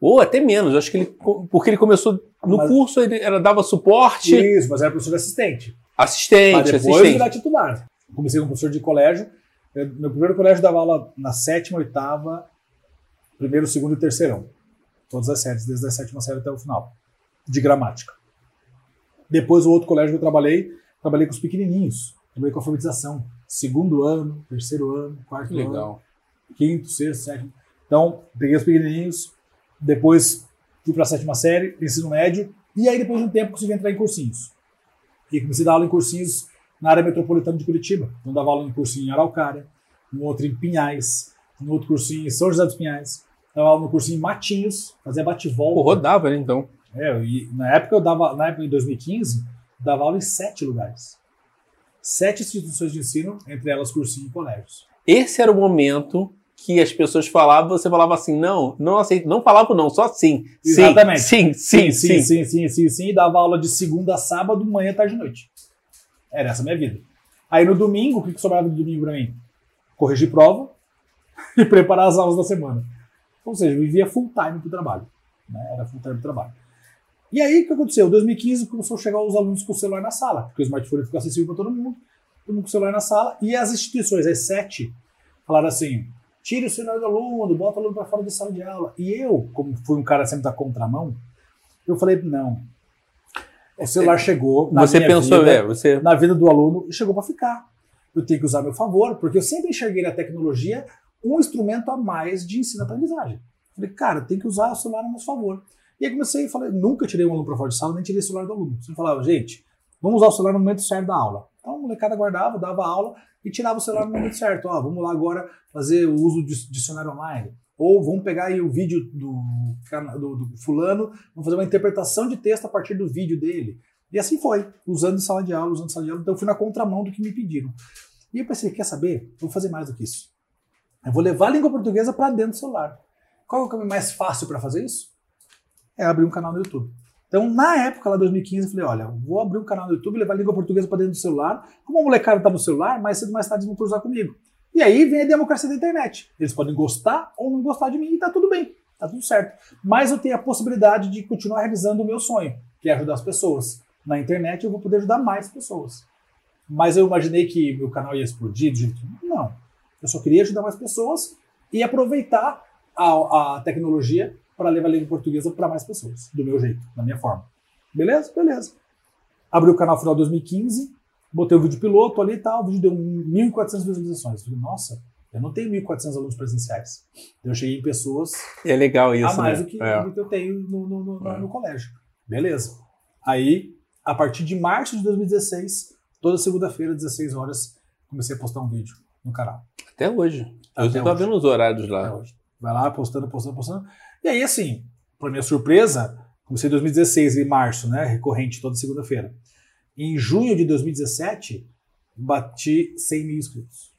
ou até menos, eu acho que ele, porque ele começou no Mas- curso, ele era, dava suporte, Isso, mas era professor assistente. assistente, Para depois assistente. virar titular. Comecei como professor de colégio. Eu- Meu primeiro colégio dava aula na sétima, oitava, primeiro, segundo e terceirão. Todas as séries, desde a sétima série até o final. De gramática. Depois, o outro colégio que eu trabalhei, trabalhei com os pequenininhos. Trabalhei com alfabetização. Segundo ano, terceiro ano, quarto Que ano. legal. quinto, sexto, sétimo. Então, peguei os pequenininhos, depois fui para a sétima série, ensino médio, e aí depois de um tempo consegui entrar em cursinhos. E comecei a dar aula em cursinhos na área metropolitana de Curitiba. Então, dava aula em cursinho em Araucária, no outro em Pinhais, no outro cursinho em São José dos Pinhais, dava aula no cursinho em Matinhos, fazia bate-volta. rodava, né, então. É, e na época eu dava, na época em 2015, dava aula em sete lugares. Sete instituições de ensino, entre elas cursinho e colégios. Esse era o momento que as pessoas falavam, você falava assim, não, não aceito, não falava não, só sim. Sim, Exatamente. Sim, sim, sim. sim, sim, sim, sim, e dava aula de segunda a sábado, manhã, tarde e noite. Era essa a minha vida. Aí no domingo, o que que sobrava de domingo pra mim? Corrigir prova e preparar as aulas da semana. Ou seja, eu vivia full time pro trabalho. Né? Era full time pro trabalho. E aí, o que aconteceu? Em 2015 começou a chegar os alunos com o celular na sala, porque o smartphone ficou acessível para todo mundo, todo mundo com o celular na sala, e as instituições, as sete, falaram assim: tire o celular do aluno, bota o aluno para fora da sala de aula. E eu, como fui um cara sempre da contramão, eu falei: não. O celular chegou. Na Você minha pensou, vida, é, você. na vida do aluno e chegou para ficar. Eu tenho que usar a meu favor, porque eu sempre enxerguei na tecnologia um instrumento a mais de ensino-aprendizagem. Falei, cara, tem que usar o celular a nosso favor. E aí comecei e falei, nunca tirei um aluno para fora de sala, nem tirei o celular do aluno. Você falava, gente, vamos usar o celular no momento certo da aula. Então a molecada guardava, dava aula e tirava o celular no momento certo. Ó, vamos lá agora fazer o uso de dicionário online. Ou vamos pegar aí o vídeo do, do, do fulano, vamos fazer uma interpretação de texto a partir do vídeo dele. E assim foi, usando sala de aula, usando sala de aula. Então eu fui na contramão do que me pediram. E eu pensei, quer saber? vou fazer mais do que isso. Eu vou levar a língua portuguesa para dentro do celular. Qual é o caminho mais fácil para fazer isso? É abrir um canal no YouTube. Então, na época, lá 2015, eu falei, olha, vou abrir um canal no YouTube, levar a língua portuguesa para dentro do celular. Como a molecada está no celular, mais cedo mais tarde eles vão cruzar comigo. E aí vem a democracia da internet. Eles podem gostar ou não gostar de mim e tá tudo bem, tá tudo certo. Mas eu tenho a possibilidade de continuar realizando o meu sonho, que é ajudar as pessoas. Na internet eu vou poder ajudar mais pessoas. Mas eu imaginei que meu canal ia explodir jeito Não. Eu só queria ajudar mais pessoas e aproveitar a, a tecnologia para levar a língua portuguesa para mais pessoas, do meu jeito, da minha forma. Beleza? Beleza. Abri o canal no final de 2015, botei o vídeo piloto ali e tal, o vídeo deu 1.400 visualizações. Falei, nossa, eu não tenho 1.400 alunos presenciais. Eu cheguei em pessoas é legal isso, a mais né? do, que, é. do que eu tenho no, no, no, É. no colégio. Beleza. Aí, a partir de março de 2016, toda segunda-feira, 16 horas, comecei a postar um vídeo no canal. Até hoje. Até eu hoje. vendo os horários Até lá. hoje. Vai lá, postando, postando, postando. E aí, assim, para minha surpresa, comecei em 2016, em março, né? Recorrente, toda segunda-feira. Em junho de 2017, bati 100 mil inscritos.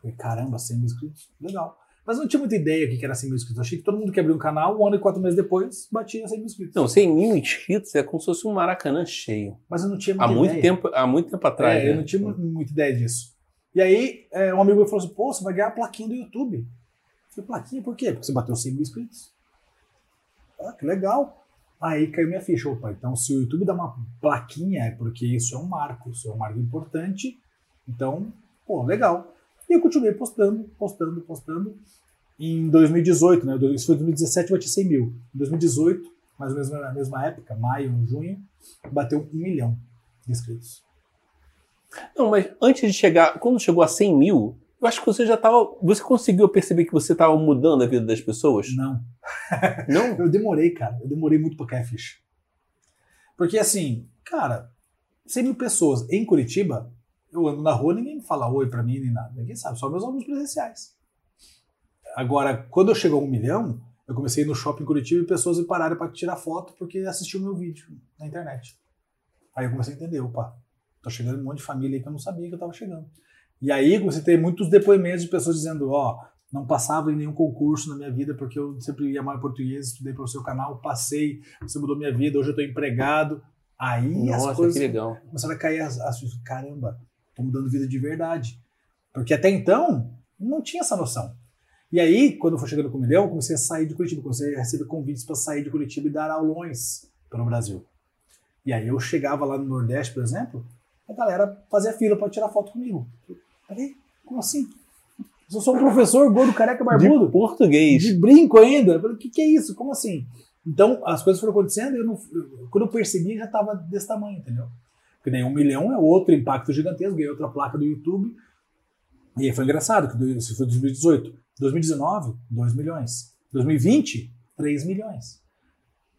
Falei, caramba, 100 mil inscritos? Legal. Mas eu não tinha muita ideia do que era 100 mil inscritos. Achei que todo mundo que abriu um canal, um ano e quatro meses depois, batia 100 mil inscritos. Não, 100 mil inscritos é como se fosse um Maracanã cheio. Mas eu não tinha Há muita muito, ideia. tempo, há muito tempo atrás. É, né? eu não tinha mu- muita ideia disso. E aí, é, um amigo meu falou assim: pô, você vai ganhar a plaquinha do YouTube. Eu falei, plaquinha por quê? Porque você bateu 100 mil inscritos. Ah, que legal. Aí caiu minha ficha. Opa, então se o YouTube dá uma plaquinha, é porque isso é um marco, isso é um marco importante. Então, pô, legal. E eu continuei postando, postando, postando. Em 2018, né? Isso foi 2017, eu bati 100 mil. Em 2018, mais ou menos na mesma época, maio, junho, bateu um milhão de inscritos. Não, mas antes de chegar, quando chegou a 100 mil, eu acho que você já estava. Você conseguiu perceber que você estava mudando a vida das pessoas? Não. Não? Eu demorei, cara. Eu demorei muito pra cair a ficha. Porque assim, cara, 100 mil pessoas em Curitiba, eu ando na rua, ninguém fala oi pra mim, nem nada. Ninguém sabe, só meus alunos presenciais. Agora, quando eu chegou a um milhão, eu comecei no shopping Curitiba e pessoas me pararam pra tirar foto porque assistiam meu vídeo na internet. Aí eu comecei a entender, opa, tô chegando um monte de família aí que eu não sabia que eu tava chegando. E aí você tem muitos depoimentos de pessoas dizendo, ó, não passava em nenhum concurso na minha vida porque eu sempre ia mal em português, estudei para o seu canal, passei, você mudou minha vida, hoje eu tô empregado. Aí as Nossa, coisas que legal. começaram a cair as, as caramba, tô mudando vida de verdade. Porque até então não tinha essa noção. E aí, quando eu fui chegando com o milhão, eu comecei a sair de Curitiba, comecei a receber convites para sair de Curitiba e dar aulões pelo Brasil. E aí eu chegava lá no Nordeste, por exemplo, a galera fazia fila para tirar foto comigo. Peraí, como assim? Eu sou um professor gordo, careca, barbudo. De português. De brinco ainda. Eu falei, o que, que é isso? Como assim? Então, as coisas foram acontecendo e eu não, eu- quando eu percebi, já estava desse tamanho, entendeu? Porque nem um milhão é outro impacto gigantesco, ganhei outra placa do YouTube. E aí foi engraçado, que isso foi 2018. 2019, 2 milhões. 2020, 3 milhões.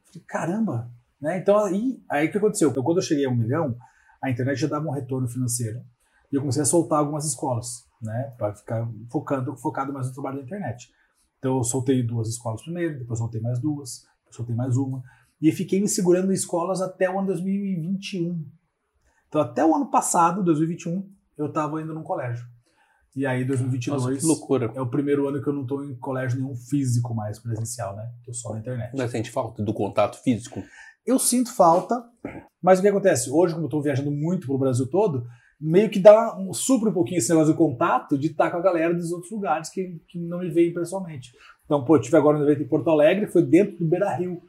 Falei, caramba! Né? Então, aí, aí o que aconteceu? Então, quando eu cheguei a um milhão, a internet já dava um retorno financeiro. E eu comecei a soltar algumas escolas, né? Para ficar focando, focado mais no trabalho da internet. Então eu soltei duas escolas primeiro, depois soltei mais duas, depois soltei mais uma. E fiquei me segurando em escolas até o ano 2021. Então até o ano passado, 2021, eu estava indo num colégio. E aí 2022 Nossa, que loucura. é o primeiro ano que eu não estou em colégio nenhum físico mais presencial, né? Tô só na internet. Não sente falta do contato físico? Eu sinto falta, mas o que acontece? Hoje, como eu estou viajando muito pelo Brasil todo, meio que dá um, supra um pouquinho esse negócio de contato de estar com a galera dos outros lugares que, que não me veem pessoalmente. Então, pô, eu tive agora um evento em Porto Alegre, foi dentro do Beira Rio.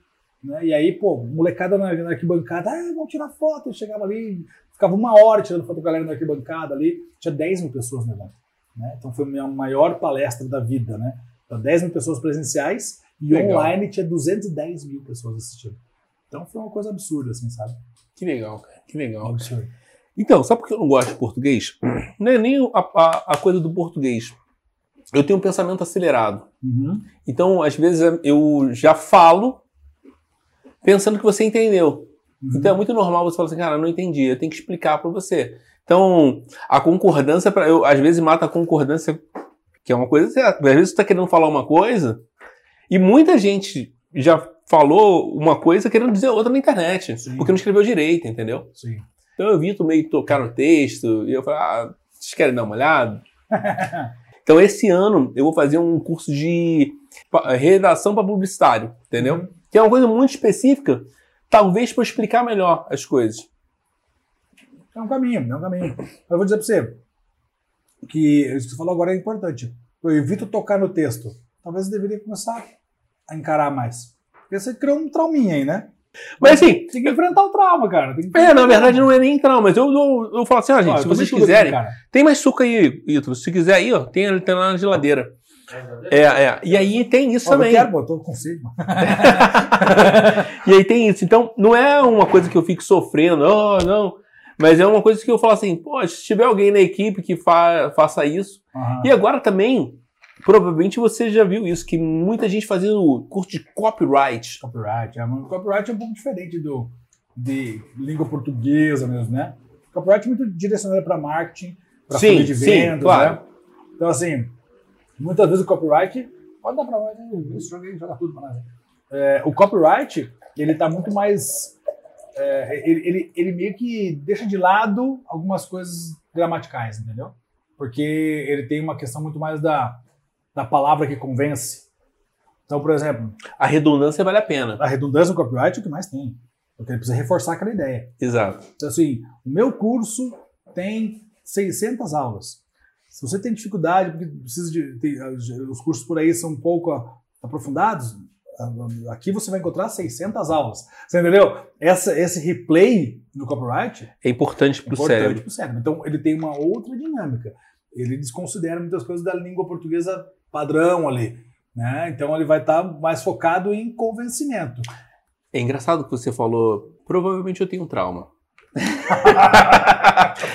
Né? E aí, pô, molecada na, na arquibancada, ah, vamos tirar foto. Eu chegava ali, ficava uma hora tirando foto com a galera na arquibancada ali, tinha 10 mil pessoas no evento. Né? Então foi a minha maior palestra da vida, né? Então, 10 mil pessoas presenciais e Legal. online tinha 210 mil pessoas assistindo. Então foi uma coisa absurda, assim, sabe? Que legal, cara. Que legal. Eu tenho um pensamento acelerado. Uhum. Então, às vezes, eu já falo pensando que você entendeu. Uhum. Então é muito normal você falar assim, cara, não entendi, eu tenho que explicar para você. Então, a concordância, pra, eu, às vezes, mata a concordância, que é uma coisa certa. Às vezes você está querendo falar uma coisa e muita gente já falou uma coisa querendo dizer outra na internet, Sim. porque não escreveu direito, entendeu? Sim. Então eu evito meio tocar no texto e eu falo, ah, vocês querem dar uma olhada? então esse ano eu vou fazer um curso de redação para publicitário, entendeu? Que é uma coisa muito específica, talvez para explicar melhor as coisas. É um caminho, é um caminho. Eu vou dizer pra você que isso que você falou agora é importante. Eu evito tocar no texto. Talvez eu deveria começar a encarar mais. Porque você criou um trauminha aí, né? Mas assim, Tem que enfrentar o trauma, cara. Que é, na verdade não é nem trauma, mas eu, eu, eu falo assim, ó, gente, se vocês aqui, quiserem, cara. tem mais suco aí, Ítalo, se quiser aí, ó, tem, tem lá na geladeira. É, é, e aí tem isso eu também. quero, eu com sede, mano. e aí tem isso. Então, não é uma coisa que eu fico sofrendo, oh, não. Mas é uma coisa que eu falo assim, pô, se tiver alguém na equipe que fa faça isso. Aham. E agora também, provavelmente você já viu isso, que muita gente fazendo curso de copyright. Copyright. É, mas copyright é um pouco diferente do, de língua portuguesa mesmo, né? Copyright é muito direcionado para marketing, para Sim, folha de sim, vendas, claro. né? Então, assim, muitas vezes o copyright... Pode dar para nós? Isso, joga aí, joga tudo para nós. É, o copyright, ele tá muito mais... é, ele, ele, ele meio que deixa de lado algumas coisas gramaticais, entendeu? Porque ele tem uma questão muito mais da, da palavra que convence. Então, por exemplo, A redundância vale a pena. a redundância no copyright é o que mais tem. Porque ele precisa reforçar aquela ideia. Exato. Então, assim, o meu curso tem 600 aulas. Se você tem dificuldade, porque precisa de. tem, ah, os cursos por aí são um pouco aprofundados, ah, aqui você vai encontrar 600 aulas. Você entendeu? Essa, esse replay no copyright É importante cérebro. para o cérebro. Então, ele tem uma outra dinâmica. Ele desconsidera muitas coisas da língua portuguesa padrão ali. Né? Então, ele vai estar mais focado em convencimento. É engraçado que você falou, provavelmente eu tenho um trauma.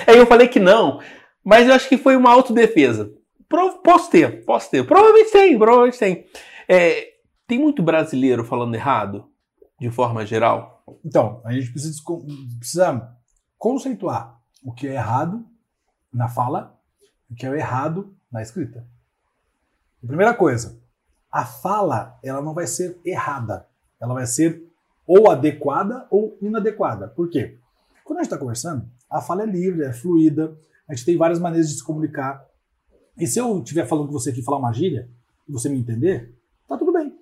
Aí eu falei que não, mas eu acho que foi uma autodefesa. Pro- Posso ter, posso ter. Provavelmente tem, provavelmente tem. É, tem muito brasileiro falando errado, de forma geral. Então, a gente precisa, precisa conceituar o que é errado na fala e o que é errado na escrita. Primeira coisa, a fala ela não vai ser errada, ela vai ser ou adequada ou inadequada. Por quê? Quando a gente está conversando, a fala é livre, é fluida, a gente tem várias maneiras de se comunicar. E se eu estiver falando com você aqui falar uma gíria e você me entender, tá tudo bem.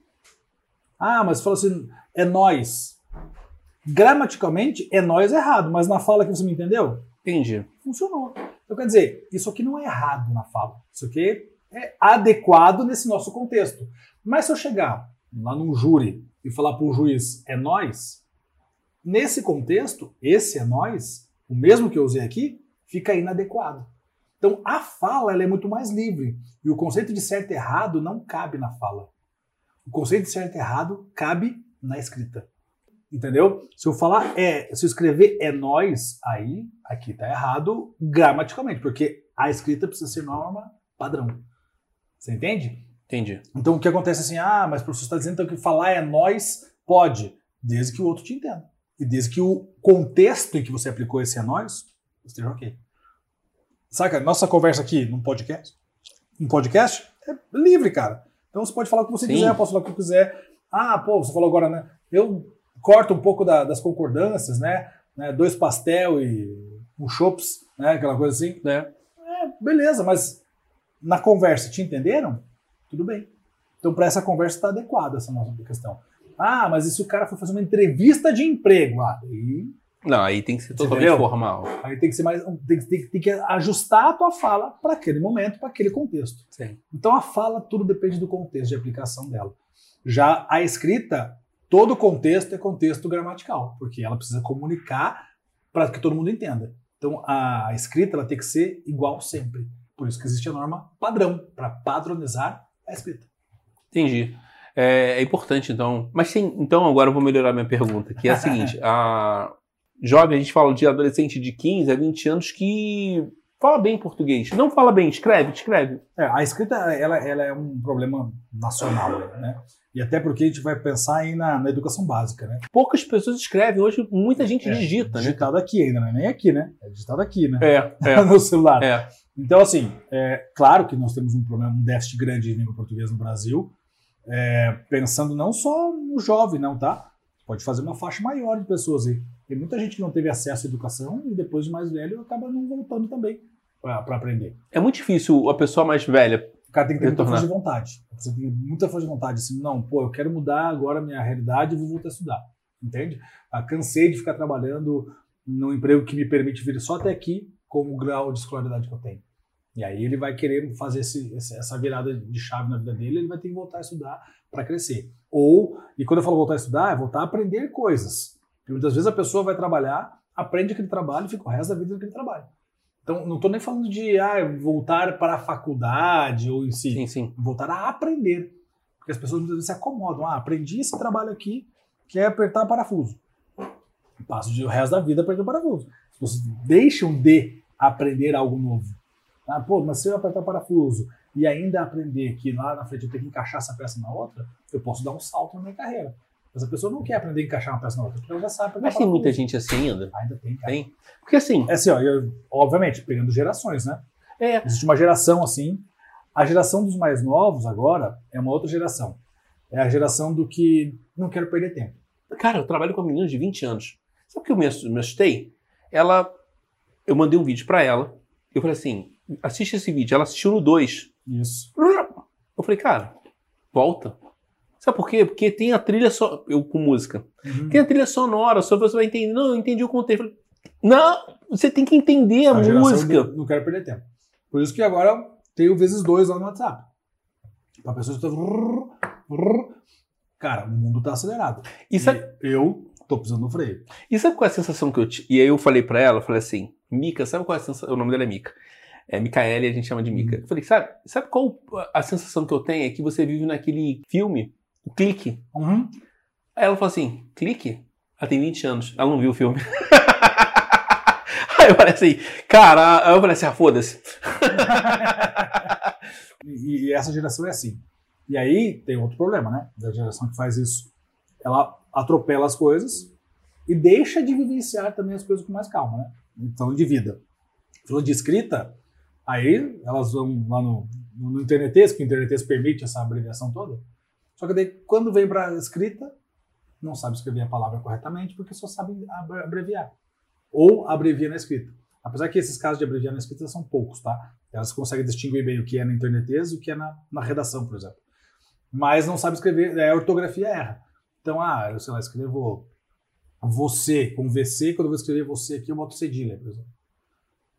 Ah, mas fala assim, é nós. Gramaticalmente, é nós errado, mas na fala que você me entendeu, Entendi. funcionou. Então, quer dizer, isso aqui não é errado na fala. Isso aqui é adequado nesse nosso contexto. Mas se eu chegar lá num júri e falar para o juiz, é nós, nesse contexto, esse é nós, o mesmo que eu usei aqui, fica inadequado. Então, a fala ela é muito mais livre. E o conceito de certo e errado não cabe na fala. O conceito de certo e errado cabe na escrita. Entendeu? Se eu falar é, se eu escrever é nós, aí aqui tá errado gramaticalmente, porque a escrita precisa ser norma padrão. Você entende? Entendi. Então o que acontece assim, ah, mas o professor está dizendo então, que falar é nós, pode, desde que o outro te entenda. E desde que o contexto em que você aplicou esse é nós esteja ok. Saca? Nossa conversa aqui num podcast, um podcast é livre, cara. Então você pode falar o que você Sim. quiser, eu posso falar o que eu quiser. Ah, pô, você falou agora, né? Eu corto um pouco da- das concordâncias, né? né? Dois pastel e um chops, né? Aquela coisa assim. Né? É, beleza, mas na conversa te entenderam? Tudo bem. Então, para essa conversa está adequada essa nossa questão. Ah, mas e se o cara for fazer uma entrevista de emprego? Ah, aí, Não, aí tem que ser totalmente entendeu? formal. aí tem que ser mais. Tem, tem tem que ajustar a tua fala para aquele momento, para aquele contexto. Sim. Então a fala, tudo depende do contexto de aplicação dela. Já a escrita, todo contexto é contexto gramatical, porque ela precisa comunicar para que todo mundo entenda. Então a escrita ela tem que ser igual sempre. Por isso que existe a norma padrão, para padronizar a escrita. Entendi. É, é importante, então. Mas sim, então agora eu vou melhorar minha pergunta, que é a seguinte: a jovem, a gente fala de adolescente de 15 a 20 anos que fala bem português. Não fala bem, escreve, escreve. É, a escrita ela, ela é um problema nacional, né? E até porque a gente vai pensar aí na, na educação básica, né? Poucas pessoas escrevem, hoje muita gente É, digita, né? Digitado aqui ainda, não é nem aqui, né? É digitado aqui, né? É, é, no celular. é. Então, assim, é claro que nós temos um problema, um déficit grande de língua portuguesa no Brasil, é, pensando não só no jovem, não, tá? Pode fazer uma faixa maior de pessoas aí. Tem muita gente que não teve acesso à educação e depois de mais velho acaba não voltando também para aprender. É muito difícil a pessoa mais velha. O cara tem que ter muita Retornar. força de vontade. Você tem muita força de vontade. Assim, não, pô, eu quero mudar agora a minha realidade e vou voltar a estudar. Entende? Ah, cansei de ficar trabalhando num emprego que me permite vir só até aqui com o grau de escolaridade que eu tenho. E aí ele vai querer fazer esse- essa virada de chave na vida dele, ele vai ter que voltar a estudar para crescer. Ou, e quando eu falo voltar a estudar, é voltar a aprender coisas. Porque muitas vezes a pessoa vai trabalhar, aprende aquele trabalho e fica o resto da vida naquele trabalho. Então, não estou nem falando de ah, voltar para a faculdade ou em si Sim, sim. voltar a aprender. Porque as pessoas muitas vezes se acomodam. Ah, aprendi esse trabalho aqui, que é apertar parafuso. Passo o resto da vida apertando parafuso. As pessoas deixam de aprender algo novo. Ah, pô, mas se eu apertar parafuso e ainda aprender que lá na frente eu tenho que encaixar essa peça na outra, eu posso dar um salto na minha carreira. Mas a pessoa não quer aprender a encaixar uma peça na outra, porque ela já sabe Mas tem muita gente assim ainda. Ainda tem, cara. Tem. Porque assim, É assim, ó, eu- obviamente, pegando gerações, né? é. Existe uma geração assim. A geração dos mais novos agora é uma outra geração. É a geração do que não quero perder tempo. Cara, eu trabalho com uma menina de 20 anos. Sabe o que eu me ass- me assustei? Ela. Eu mandei um vídeo pra ela. Eu falei assim: assiste esse vídeo. Ela assistiu no 2. Isso. Eu falei, cara, volta. Sabe por quê? Porque tem a trilha só. Eu com música. Uhum. Tem a trilha sonora, só você vai entender. Não, eu entendi o contexto. Falei, não, você tem que entender a, geração música. Não quero perder tempo. Por isso que agora tem o vezes dois lá no WhatsApp. Pra pessoas que estão. Cara, o mundo tá acelerado. Sabe, E eu tô precisando do freio. e sabe qual é a sensação que eu tive? E aí eu falei pra ela, eu falei assim, Mica, sabe qual é a sensação? O nome dela é Mica. É Micaele, a gente chama de Mica. Eu falei, sabe, sabe qual a sensação que eu tenho? É que você vive naquele filme, o clique. Uhum. Aí ela falou assim, clique? Ela tem 20 anos, ela não viu o filme. aí eu falei assim, cara, aí eu falei assim, ah, foda-se. E, e essa geração é assim. E aí tem outro problema, né? Da geração que faz isso. Ela atropela as coisas e deixa de vivenciar também as coisas com mais calma, né? Então, de vida. Falou de escrita, aí elas vão lá no, no que o internetês permite essa abreviação toda. Só que daí, quando vem para escrita, não sabe escrever a palavra corretamente porque só sabe abre- abreviar. Ou abrevia na escrita. Apesar que esses casos de abreviar na escrita são poucos, tá? Elas conseguem distinguir bem o que é na internetês e o que é na, na redação, por exemplo. Mas não sabe escrever, é, a ortografia erra. Então, ah, eu sei lá, escrevo você com VC, quando eu vou escrever você aqui, eu boto cedilha, por exemplo.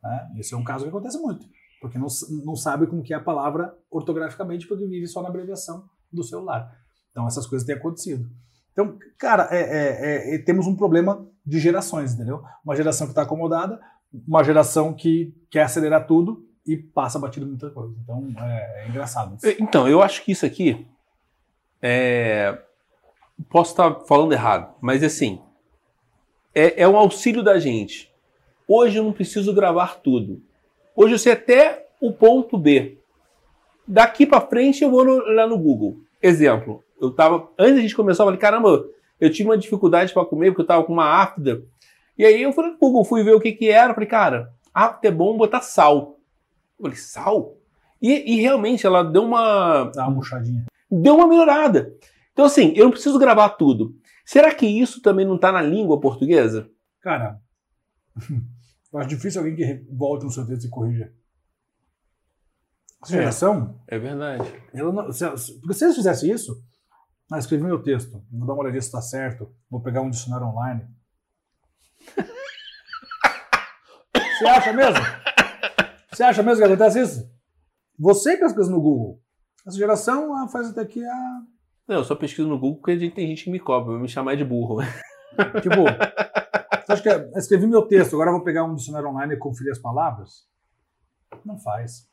Né? Esse é um caso que acontece muito. Porque não, não sabe como que é a palavra ortograficamente, porque vive só na abreviação do celular. Então, essas coisas têm acontecido. Então, cara, é- é- é- é- temos um problema de gerações, entendeu? Uma geração que está acomodada, uma geração que quer acelerar tudo e passa batido muita coisa. Então, é, é engraçado. isso. Então, eu acho que isso aqui é. Posso estar falando errado, mas assim. É um auxílio da gente. Hoje eu não preciso gravar tudo. Hoje eu sei até o ponto B. Daqui pra frente eu vou no- lá no Google. Exemplo, eu tava. Antes da gente começar, eu falei, caramba, eu tive uma dificuldade para comer, porque eu tava com uma afta. E aí eu fui no Google, fui ver o que que era. Falei, cara, afta é bom botar sal. Eu falei, sal? E, e realmente ela deu uma, Dá uma murchadinha. deu uma melhorada. Então, assim, eu não preciso gravar tudo. Será que isso também não está na língua portuguesa? Cara, eu acho difícil alguém que no seu texto e corrija. Essa É. geração, É verdade. não, se, porque se eles fizessem isso, ah, escrevi meu texto, vou dar uma olhadinha se está certo, vou pegar um dicionário online. Você acha mesmo? Você acha mesmo que acontece isso? Você que as coisas no Google. Essa geração ah, faz até aqui a. Não, eu só pesquiso no Google porque tem gente que me cobra, vai me chamar de burro. Tipo, acha que é- escrevi meu texto, agora eu vou pegar um dicionário online e conferir as palavras? Não faz.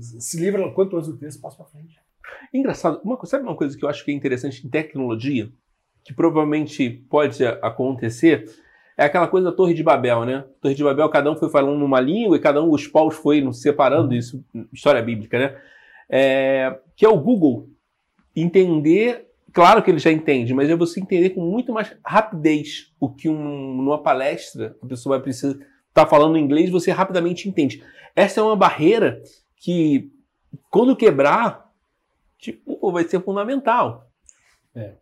Se livra quanto antes do texto, passa pra frente. Engraçado, uma, sabe uma coisa que eu acho que é interessante em tecnologia, que provavelmente pode acontecer, É aquela coisa da Torre de Babel, né? Torre de Babel, cada um foi falando numa língua e cada um, os paus foi nos separando, isso, história bíblica, né? É, que é o Google entender, claro que ele já entende, mas é você entender com muito mais rapidez o que um, numa palestra a pessoa vai precisar estar tá falando inglês, você rapidamente entende. Essa é uma barreira que, quando quebrar, tipo, vai ser fundamental. É.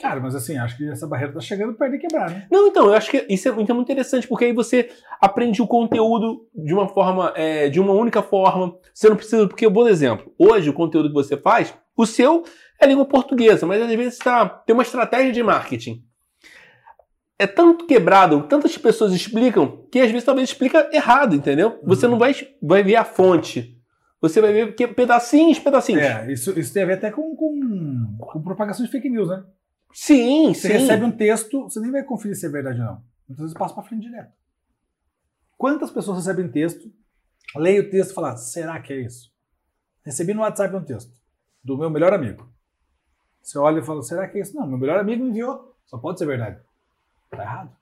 Cara, mas assim, acho que essa barreira tá chegando perto de quebrar, né? Não, então, eu acho que isso é muito, é muito interessante, porque aí você aprende o conteúdo de uma forma, é, de uma única forma. Você não precisa, porque, bom exemplo, hoje o conteúdo que você faz, o seu é língua portuguesa, mas às vezes tá, tem uma estratégia de marketing. É tanto quebrado, tantas pessoas explicam, que às vezes talvez explica errado, entendeu? Você uhum. não vai, vai ver a fonte. Você vai ver que pedacinhos, pedacinhos. É, isso, isso tem a ver até com, com, com propagação de fake news, né? Sim, você sim. recebe um texto, você nem vai conferir se é verdade ou não. Muitas vezes passa para frente direto. Quantas pessoas recebem texto, leem o texto e falam, será que é isso? Recebi no WhatsApp um texto do meu melhor amigo. Você olha e fala, será que é isso? Não, meu melhor amigo me enviou. Só pode ser verdade. Tá errado.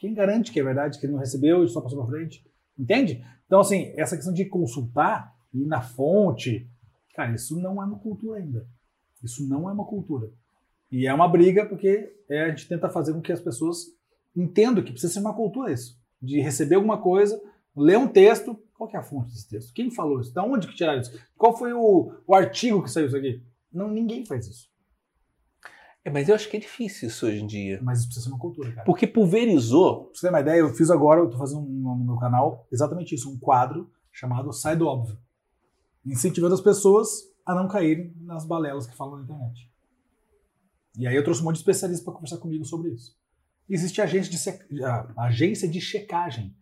Quem garante que é verdade, que ele não recebeu e só passou para frente? Entende? Então, assim, essa questão de consultar, ir na fonte, cara, isso não é uma cultura ainda. Isso não é uma cultura. E é uma briga porque é, a gente tenta fazer com que as pessoas entendam que precisa ser uma cultura isso. De receber alguma coisa, ler um texto, qual é a fonte desse texto? Quem falou isso? Da onde que tiraram isso? Qual foi o, o artigo que saiu isso aqui? Não, ninguém faz isso. É, mas eu acho que é difícil isso hoje em dia. Mas isso precisa ser uma cultura, cara. Porque pulverizou. Pra você ter uma ideia, eu fiz agora, eu tô fazendo no meu canal, exatamente isso, um quadro chamado Sai do Óbvio. Incentivando as pessoas a não caírem nas balelas que falam na internet. E aí eu trouxe um monte de especialistas para conversar comigo sobre isso. Existe agência de, agência de checagem.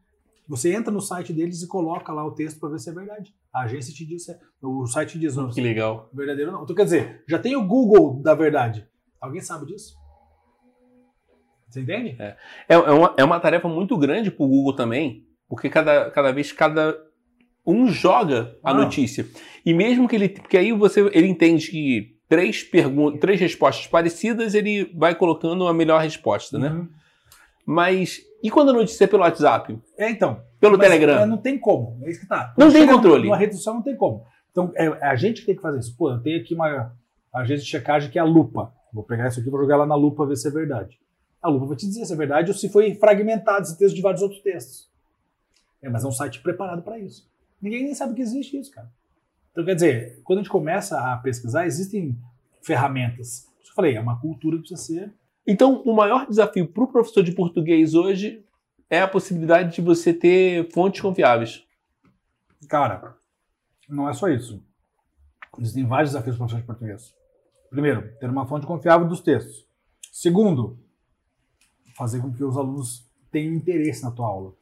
Você entra no site deles e coloca lá o texto para ver se é verdade. A agência te diz, o site te diz, não, que legal. verdadeiro ou não. Então quer dizer, já tem o Google da verdade. Alguém sabe disso? Você entende? É, é, uma, é uma tarefa muito grande para o Google também, porque cada, cada vez cada um joga a ah. notícia. E mesmo que ele. Porque aí você, ele entende que três, três respostas parecidas, ele vai colocando a melhor resposta, né? Uhum. Mas e quando a notícia é pelo WhatsApp? É, então. Pelo Telegram? É, não tem como. É isso que tá. Quando não tem controle. Uma rede social não tem como. Então, é, é, a gente que tem que fazer isso. Pô, eu tenho aqui uma agência de checagem que é a lupa. Vou pegar isso aqui e vou jogar lá na lupa ver se é verdade. A lupa vai te dizer se é verdade ou se foi fragmentado esse texto de vários outros textos. É, mas é um site preparado para isso. Ninguém nem sabe que existe isso, cara. Então, quer dizer, quando a gente começa a pesquisar, existem ferramentas. Eu falei, é uma cultura que precisa ser. Então, o maior desafio para o professor de português hoje é a possibilidade de você ter fontes confiáveis. Cara, não é só isso. Existem vários desafios para o professor de português. Primeiro, ter uma fonte confiável dos textos. Segundo, fazer com que os alunos tenham interesse na tua aula.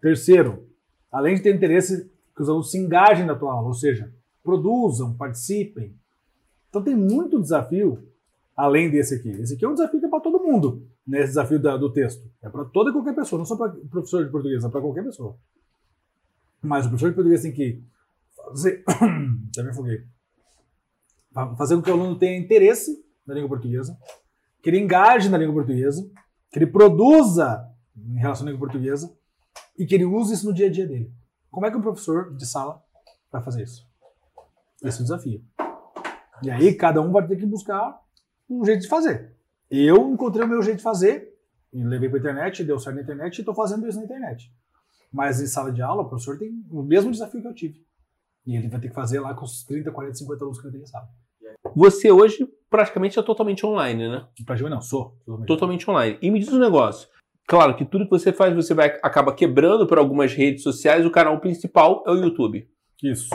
Terceiro, além de ter interesse, que os alunos se engajem na tua aula, ou seja, produzam, participem. Então tem muito desafio além desse aqui. Esse aqui é um desafio que é para todo mundo, né? Esse desafio da, do texto. É para toda e qualquer pessoa, não só para professor de português, é para qualquer pessoa. Mas o professor de português tem que fazer. Já me afoguei. Fazer com que o aluno tenha interesse na língua portuguesa, que ele engaje na língua portuguesa, que ele produza em relação à língua portuguesa e que ele use isso no dia a dia dele. Como é que um professor de sala vai fazer isso? Esse é o desafio. E aí cada um vai ter que buscar um jeito de fazer. Eu encontrei o meu jeito de fazer, e levei para a internet, deu certo na internet e estou fazendo isso na internet. Mas em sala de aula, o professor tem o mesmo desafio que eu tive. E ele vai ter que fazer lá com os 30, 40, 50 alunos que ele tem em sala. Você hoje praticamente é totalmente online, né? Praticamente não, sou. Totalmente, totalmente online. E me diz um negócio. Claro que tudo que você faz, você vai acaba quebrando por algumas redes sociais. O canal principal é o YouTube. Isso.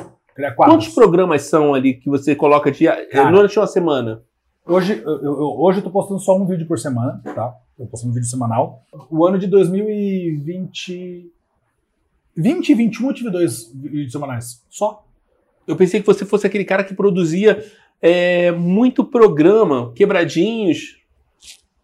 Quantos programas são ali que você coloca de, eh, Cara, durante uma semana? Hoje eu, eu, hoje eu tô postando só um vídeo por semana, tá? Eu postando um vídeo semanal. O ano de 2020. 20 e 21 eu tive dois vídeos semanais. Só. Eu pensei que você fosse aquele cara que produzia é, muito programa, quebradinhos.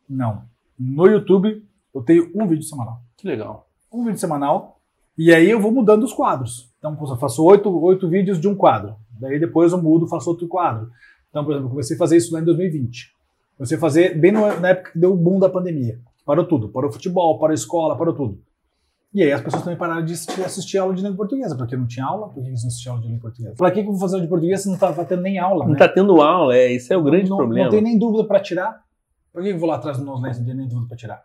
Não. No YouTube eu tenho um vídeo semanal. Que legal. Um vídeo semanal. E aí eu vou mudando os quadros. Então, eu faço oito, oito vídeos de um quadro. Daí depois eu mudo, faço outro quadro. Então, por exemplo, eu comecei a fazer isso lá em 2020. Comecei a fazer bem na época que deu o boom da pandemia. Parou tudo. Parou futebol, parou escola, parou tudo. E aí as pessoas também pararam de assistir, assistir aula de língua portuguesa, porque não tinha aula, por que eles não assistiam aula de língua portuguesa? Pra que que eu vou fazer aula de português se não tá tendo nem aula, Não né? tá tendo aula, é, isso é o grande não, problema. Não tem nem dúvida para tirar. Por que eu vou lá atrás do meus lentes? Não tem nem dúvida para tirar.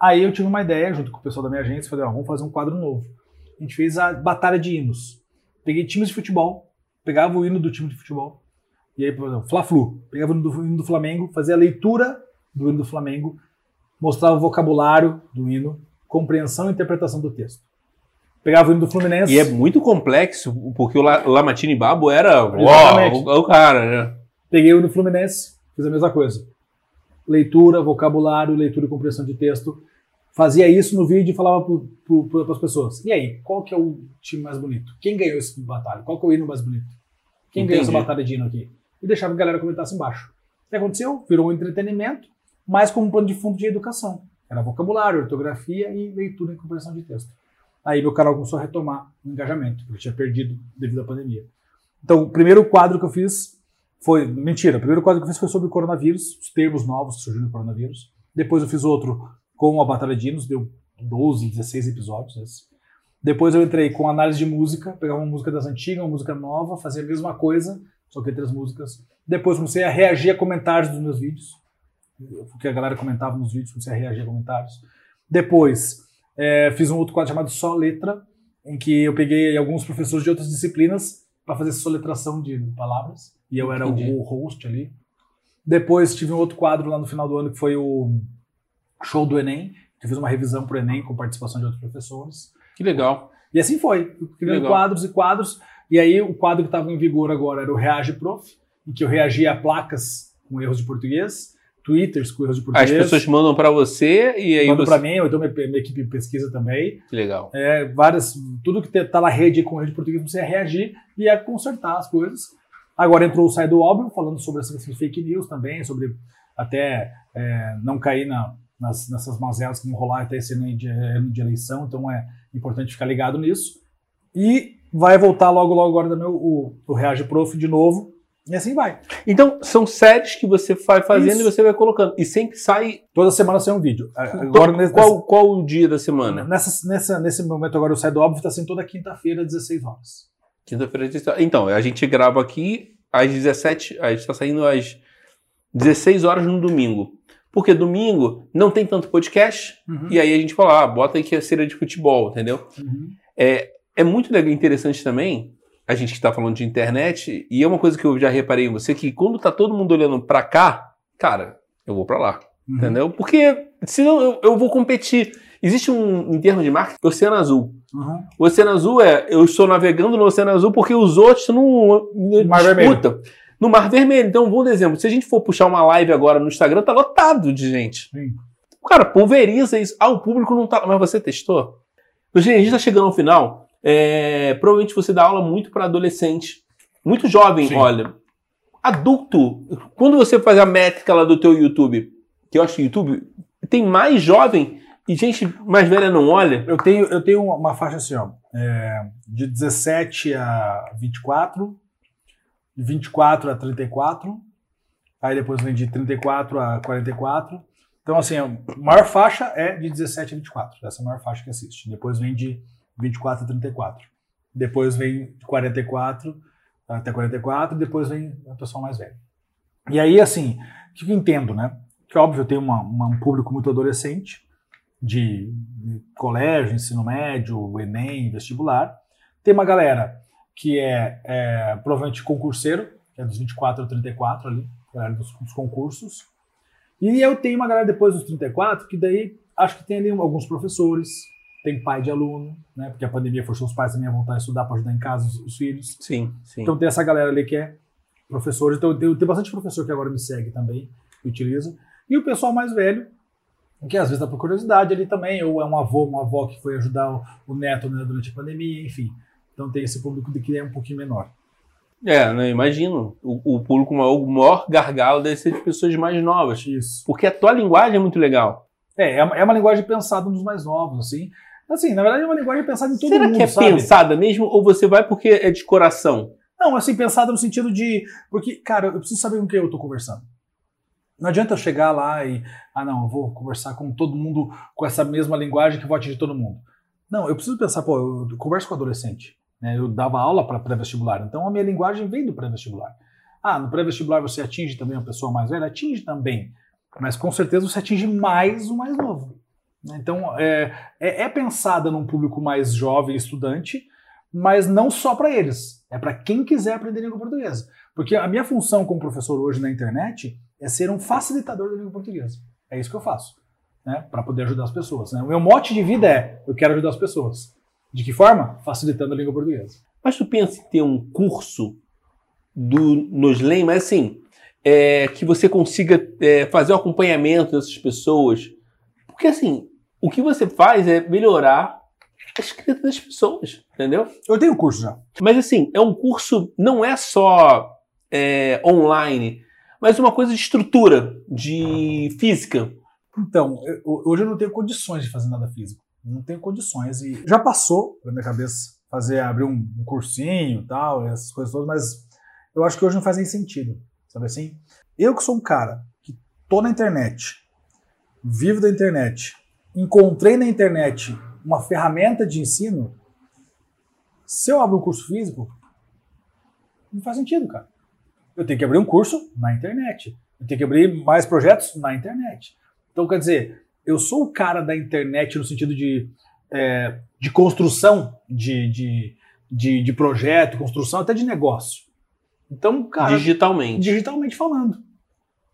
Aí eu tive uma ideia, junto com o pessoal da minha agência, falei, ó, vamos fazer um quadro novo. A gente fez a batalha de hinos. Peguei times de futebol, pegava o hino do time de futebol, e aí, por exemplo, Fla-Flu, pegava o hino do, hino do Flamengo, fazia a leitura do hino do Flamengo, mostrava o vocabulário do hino, compreensão e interpretação do texto. Pegava o hino do Fluminense. E é muito complexo, porque o La- Lamartine Babo era uau, o, o cara, né? Peguei o do Fluminense, fiz a mesma coisa. Leitura, vocabulário, leitura e compreensão de texto. Fazia isso no vídeo e falava para as pessoas. E aí, qual que é o time mais bonito? Quem ganhou esse batalha? Qual que é o hino mais bonito? Quem ganhou essa Entendi. batalha de hino aqui? E deixava a galera comentasse embaixo. O que aconteceu? Virou um entretenimento, mas como pano de fundo de educação. Era vocabulário, ortografia e leitura e compreensão de texto. Aí meu canal começou a retomar o engajamento, porque eu tinha perdido devido à pandemia. Então, o primeiro quadro que eu fiz foi. Mentira, o primeiro quadro que eu fiz foi sobre o coronavírus, os termos novos que surgiram no coronavírus. Depois eu fiz outro com a Batalha de Hinos, deu 12, 16 episódios. Esse. Depois eu entrei com análise de música, pegava uma música das antigas, uma música nova, fazia a mesma coisa, só que entre as músicas. Depois comecei a reagir a comentários dos meus vídeos, porque a galera comentava nos vídeos, comecei a reagir a comentários. Depois é, fiz um outro quadro chamado Só Letra, em que eu peguei alguns professores de outras disciplinas para fazer soletração de palavras, e eu era Entendi. o host ali. Depois tive um outro quadro lá no final do ano que foi o show do Enem, que eu fiz uma revisão para o Enem com participação de outros professores. Que legal. E assim foi, criando quadros e quadros. E aí o quadro que estava em vigor agora era o Reage Prof, em que eu reagia a placas com erros de português, twitters com erros de As português. pessoas mandam pra você e aí mandam você... para mim, ou então minha, minha equipe de pesquisa também. Que legal. É, várias, tudo que está na rede com erro de português, você ia reagir e ia consertar as coisas. Agora entrou o Sai do Óbvio, falando sobre essa de fake news também, sobre até é, não cair na, nas, nessas mazelas que vão rolar até esse ano de, ano de eleição, então é importante ficar ligado nisso. E vai voltar logo, logo agora também o, o Reage Prof de novo, e assim vai. Então, são séries que você vai fazendo Isso. e você vai colocando. E sempre sai. Toda semana sai um vídeo. Agora, nesse, qual, qual o dia da semana? nessa, nessa, nesse momento agora o Sai do Óbvio está sendo toda quinta-feira, 16 horas. Quinta-feira. de- Então, a gente grava aqui às 17. A gente tá saindo às 16 horas no domingo. Porque domingo não tem tanto podcast. Uhum. E aí a gente fala, ah, bota aí que é cera de futebol, entendeu? Uhum. É muito legal, interessante também, a gente que tá falando de internet, e é uma coisa que eu já reparei em você, que quando tá todo mundo olhando pra cá, cara, eu vou pra lá. Uhum. Entendeu? Porque senão eu, eu vou competir. Existe um, em termos de marketing, Oceano Azul. Uhum. O Oceano Azul é, eu estou navegando no Oceano Azul porque os outros não não Mar disputam. No Mar Vermelho. Então, vou dar exemplo. Se a gente for puxar uma live agora no Instagram, tá lotado de gente. Sim. Cara, pulveriza isso. Ah, o público não tá. Mas você testou? Gente, a gente tá chegando ao final. É, provavelmente você dá aula muito para adolescente. Muito jovem, Sim. olha. Adulto. Quando você faz a métrica lá do teu YouTube, que eu acho que o YouTube tem mais jovem e gente mais velha não olha. Eu tenho, eu tenho uma faixa assim, ó, é, de 17 a 24, de 24 a 34, aí depois vem de 34 a 44. Então, assim, a maior faixa é de 17 a 24, essa é a maior faixa que assiste. Depois vem de 24 a 34. Depois vem de 44 até 44, depois vem a pessoa mais velha. E aí, assim, o que eu entendo, né? Que óbvio, eu tenho uma- uma- um público muito adolescente, de de colégio, ensino médio, Enem, vestibular. Tem uma galera que é, é, provavelmente concurseiro, que é dos 24 ao 34 ali, galera dos, dos concursos. E eu tenho uma galera depois dos 34, que daí acho que tem ali alguns professores, tem pai de aluno, né? Porque a pandemia forçou os pais também a voltar a estudar para ajudar em casa os, os filhos. Sim, sim. Então tem essa galera ali que é professor. Então tem, tem bastante professor que agora me segue também, que utiliza. E o pessoal mais velho, que às vezes dá por curiosidade ali também, ou é um avô, uma avó que foi ajudar o, o neto né, durante a pandemia, enfim. Então tem esse público de que é um pouquinho menor. É, né, imagino. O, o público maior, o maior gargalo deve ser de pessoas mais novas. Isso. Porque a tua linguagem é muito legal. É, é uma, é uma linguagem pensada nos mais novos, assim. Assim, na verdade é uma linguagem pensada em todo Será mundo, que é sabe? pensada mesmo ou você vai porque é de coração? Não, assim, pensada no sentido de. Porque, cara, eu preciso saber com quem eu tô conversando. Não adianta eu chegar lá e, ah, não, eu vou conversar com todo mundo com essa mesma linguagem que vou atingir todo mundo. Não, eu preciso pensar, pô, eu converso com adolescente. Né? Eu dava aula para pré-vestibular, então a minha linguagem vem do pré-vestibular. Ah, no pré-vestibular você atinge também uma pessoa mais velha? Atinge também. Mas com certeza você atinge mais o mais novo. Então é, é, é pensada num público mais jovem, estudante, mas não só para eles. É para quem quiser aprender língua portuguesa. Porque a minha função como professor hoje na internet é ser um facilitador da língua portuguesa. É isso que eu faço, né? Para poder ajudar as pessoas. Né? O meu mote de vida é: eu quero ajudar as pessoas. De que forma? Facilitando a língua portuguesa. Mas tu pensa em ter um curso do Noslen, mas assim, é, que você consiga é, fazer o acompanhamento dessas pessoas. Porque assim, o que você faz é melhorar a escrita das pessoas, entendeu? Eu tenho curso já. Mas assim, é um curso, não é só é, online, mas uma coisa de estrutura, de física. Então, eu, hoje eu não tenho condições de fazer nada físico. Não tenho condições. E já passou na minha cabeça fazer, abrir um, um cursinho e tal, essas coisas todas, mas eu acho que hoje não faz nem sentido. Sabe assim? Eu que sou um cara que tô na internet, vivo da internet, encontrei na internet uma ferramenta de ensino, se eu abro um curso físico, não faz sentido, cara. Eu tenho que abrir um curso na internet. Eu tenho que abrir mais projetos na internet. Então, quer dizer, eu sou o cara da internet no sentido de, é, de construção de, de, de, de projeto, construção até de negócio. Então, cara. Digitalmente. Digitalmente falando.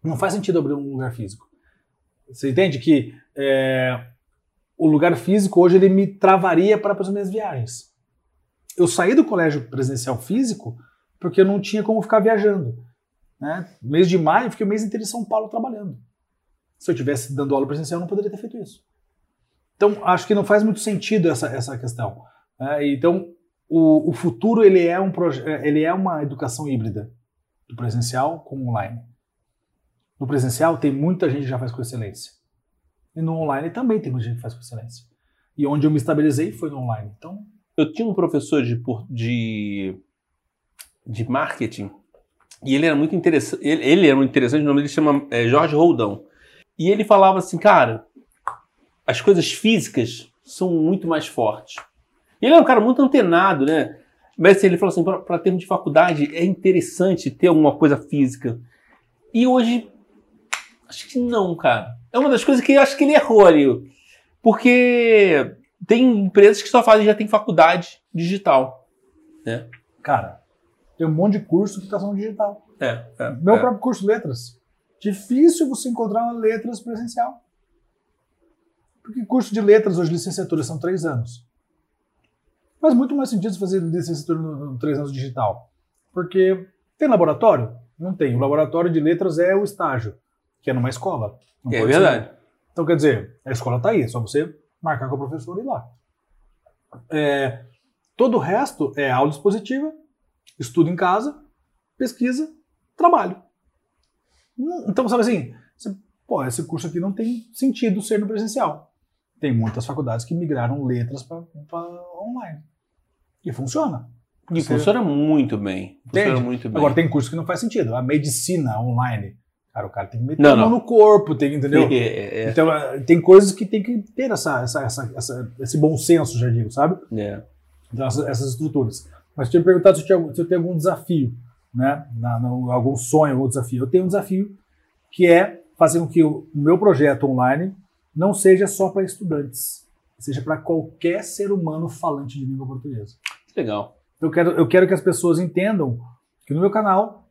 Não faz sentido abrir um lugar físico. Você entende que é, o lugar físico hoje ele me travaria para as minhas viagens. Eu saí do colégio presencial físico porque eu não tinha como ficar viajando. Né? Mês de maio, fiquei o mês inteiro em São Paulo trabalhando. Se eu tivesse dando aula presencial, eu não poderia ter feito isso. Então, acho que não faz muito sentido essa, essa questão. Né? Então, o, o, futuro ele é, um ele é uma educação híbrida, do presencial com online. No presencial, tem muita gente que já faz com excelência. E no online também tem muita gente que faz com excelência. E onde eu me estabilizei foi no online. Então, eu tinha um professor de, de, de marketing e ele era muito interessante. Ele, ele, era muito interessante, o nome dele chama é, Jorge Roldão. E ele falava assim, cara, as coisas físicas são muito mais fortes. Ele é um cara muito antenado, né? Mas assim, ele falou assim, para termos de faculdade é interessante ter alguma coisa física. E hoje, acho que não, cara. É uma das coisas que eu acho que ele errou ali. Porque tem empresas que só fazem, já tem faculdade digital. Né? Cara, tem um monte de curso de educação digital. É, é Meu é. próprio curso de letras. Difícil você encontrar uma letras presencial. Porque curso de letras hoje, licenciatura, são três anos. Faz muito mais sentido fazer licenciatura no, no três anos digital. Porque tem laboratório? Não tem. O laboratório de letras é o estágio, que é numa escola. É verdade. Ser. Então, quer dizer, a escola está aí, é só você marcar com o professor e ir lá. É, todo o resto é aula expositiva, estudo em casa, pesquisa, trabalho. Então, sabe assim, você, pô, esse curso aqui não tem sentido ser no presencial. Tem muitas faculdades que migraram letras para online. E funciona. E você... funciona muito bem. Funciona muito bem. Agora, tem curso que não faz sentido. A medicina online. Cara, o cara tem que meter não, a mão no corpo, tem, entendeu? É, é, é. Então, é, tem coisas que tem que ter essa, essa, essa, essa esse bom senso, já digo, sabe? É. Então, essas, essas estruturas. Mas tinha perguntado se eu, tinha, se eu tenho algum desafio, né? Na, na, algum sonho, algum desafio. Eu tenho um desafio que é fazer com que o meu projeto online não seja só para estudantes, seja para qualquer ser humano falante de língua portuguesa. Legal. Eu quero, eu quero que as pessoas entendam que no meu canal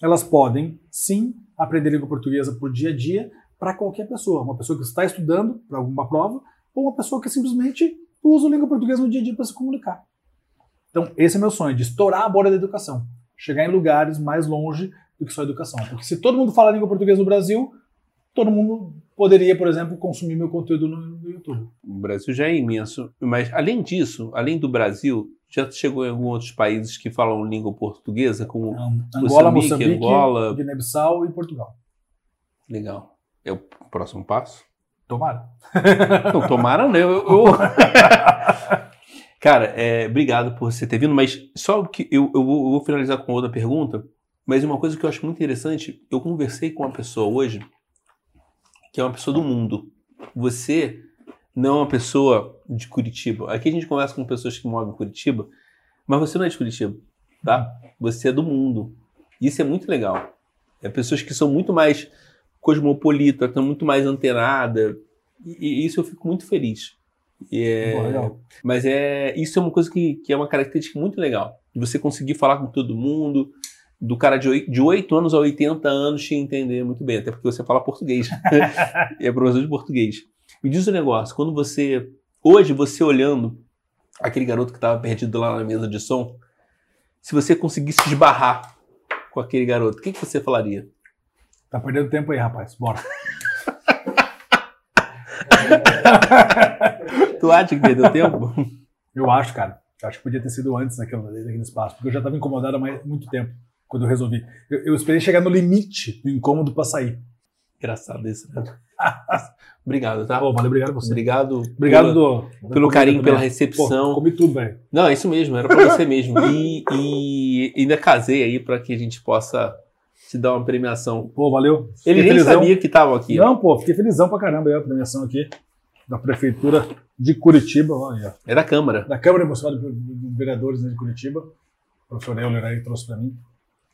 elas podem sim aprender língua portuguesa por dia a dia para qualquer pessoa, uma pessoa que está estudando para alguma prova ou uma pessoa que simplesmente usa a língua portuguesa no dia a dia para se comunicar. Então, esse é meu sonho, de estourar a borda da educação. Chegar em lugares mais longe do que só a educação. Porque se todo mundo fala língua portuguesa no Brasil, todo mundo poderia, por exemplo, consumir meu conteúdo no, YouTube. O Brasil já é imenso. Mas, além disso, além do Brasil, já chegou em alguns outros países que falam língua portuguesa, como Angola, Moçambique, Angola, Guiné-Bissau e Portugal. Legal. É o próximo passo? Tomara. Não, tomara não. Eu, eu... Cara, é, obrigado por você ter vindo, mas só que eu, eu, vou, eu, vou, finalizar com outra pergunta. Mas uma coisa que eu acho muito interessante, eu conversei com uma pessoa hoje que é uma pessoa do mundo. Você não é uma pessoa de Curitiba. Aqui a gente conversa com pessoas que moram em Curitiba, mas você não é de Curitiba, tá? Você é do mundo. Isso é muito legal. É pessoas que são muito mais cosmopolitas, estão muito mais antenadas. E, e isso eu fico muito feliz. É, mas é isso é uma coisa que, que é uma característica muito legal. De você conseguir falar com todo mundo, do cara de oi- de 8 anos a 80 anos te entender muito bem, até porque você fala português. e é professor de português. Me diz um negócio, quando você. Hoje, você olhando aquele garoto que estava perdido lá na mesa de som, se você conseguisse esbarrar com aquele garoto, o que, que você falaria? Tá perdendo tempo aí, rapaz. Bora. Tu acha que perdeu tempo? Eu acho, cara. Eu acho que podia ter sido antes naquele, naquele espaço, porque eu já estava incomodado há mais, muito tempo quando eu resolvi. Eu, eu esperei chegar no limite do incômodo para sair. Engraçado isso, né? Obrigado, tá? Pô, valeu, obrigado você. Obrigado. Obrigado pela- do, pelo carinho, também. pela recepção. Pô, comi tudo, velho. Não, é isso mesmo, era pra você mesmo. E, e ainda casei aí pra que a gente possa te dar uma premiação. Pô, valeu. Ele Fiquei nem felizão. sabia que estavam aqui. ó. Não, pô, fiquei felizão pra caramba aí a premiação aqui da Prefeitura de Curitiba, olha, É da Câmara. da Câmara Emocional de Vereadores né, de Curitiba. O professor Euler aí trouxe pra mim.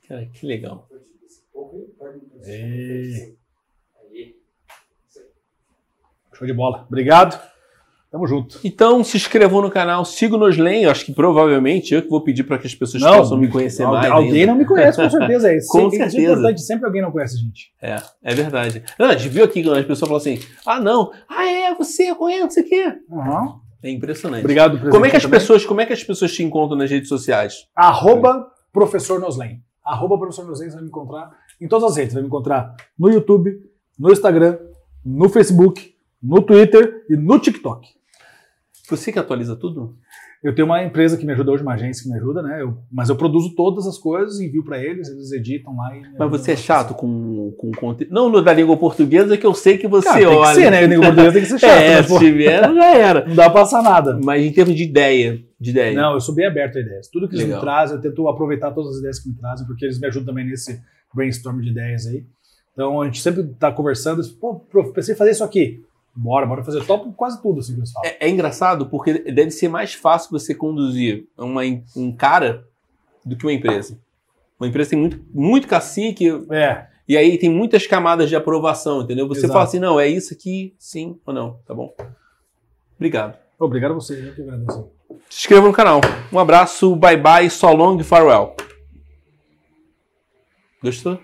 Cara, que legal. E... Show de bola. Obrigado. Tamo junto. Então, se inscrevam no canal, sigam nos Len. Eu acho que provavelmente eu que vou pedir para que as pessoas possam me conhecer alguém, mais. Alguém ainda. não me conhece, com certeza. É, Com sempre, certeza. É importante, sempre alguém não conhece a gente. É, é verdade. Não, a gente viu aqui quando as pessoas falam assim: ah, não, ah, é, você, eu conheço, não sei o quê. Uhum. É impressionante. Obrigado, presidente. Como é, que as também. pessoas, como é que as pessoas te encontram nas redes sociais? Arroba Professor Noslen. Arroba Professor Noslen, você vai me encontrar em todas as redes. Você vai me encontrar no YouTube, no Instagram, no Facebook, no Twitter e no TikTok. Você que atualiza tudo? Eu tenho uma empresa que me ajuda hoje, uma agência que me ajuda, né? Eu- mas eu produzo todas as coisas, envio para eles, eles editam lá. E Mas você é a- chato com, com conteúdo. Não no da língua portuguesa, que eu sei que você Cara, tem olha. que ser, né? O língua portuguesa tem que ser chato. é, mas, pô, se tiver, já era. não dá pra passar nada. Mas em termos de ideia, de ideia. Não, eu sou bem aberto a ideias. Tudo que eles Legal. me trazem, eu tento aproveitar todas as ideias que me trazem, porque eles me ajudam também nesse brainstorm de ideias aí. Então a gente sempre tá conversando, pô, prof, pensei em fazer isso aqui. Bora, bora fazer. Eu topo quase tudo assim falam. É, é engraçado porque deve ser mais fácil você conduzir uma, um cara do que uma empresa. Uma empresa tem muito, muito cacique É, e aí tem muitas camadas de aprovação, entendeu? Você Exato. fala assim, não, é isso aqui, sim ou não, tá bom? Obrigado. obrigado a eu que agradeço. Se inscreva no canal. Um abraço, bye bye, so long, farewell. Gostou?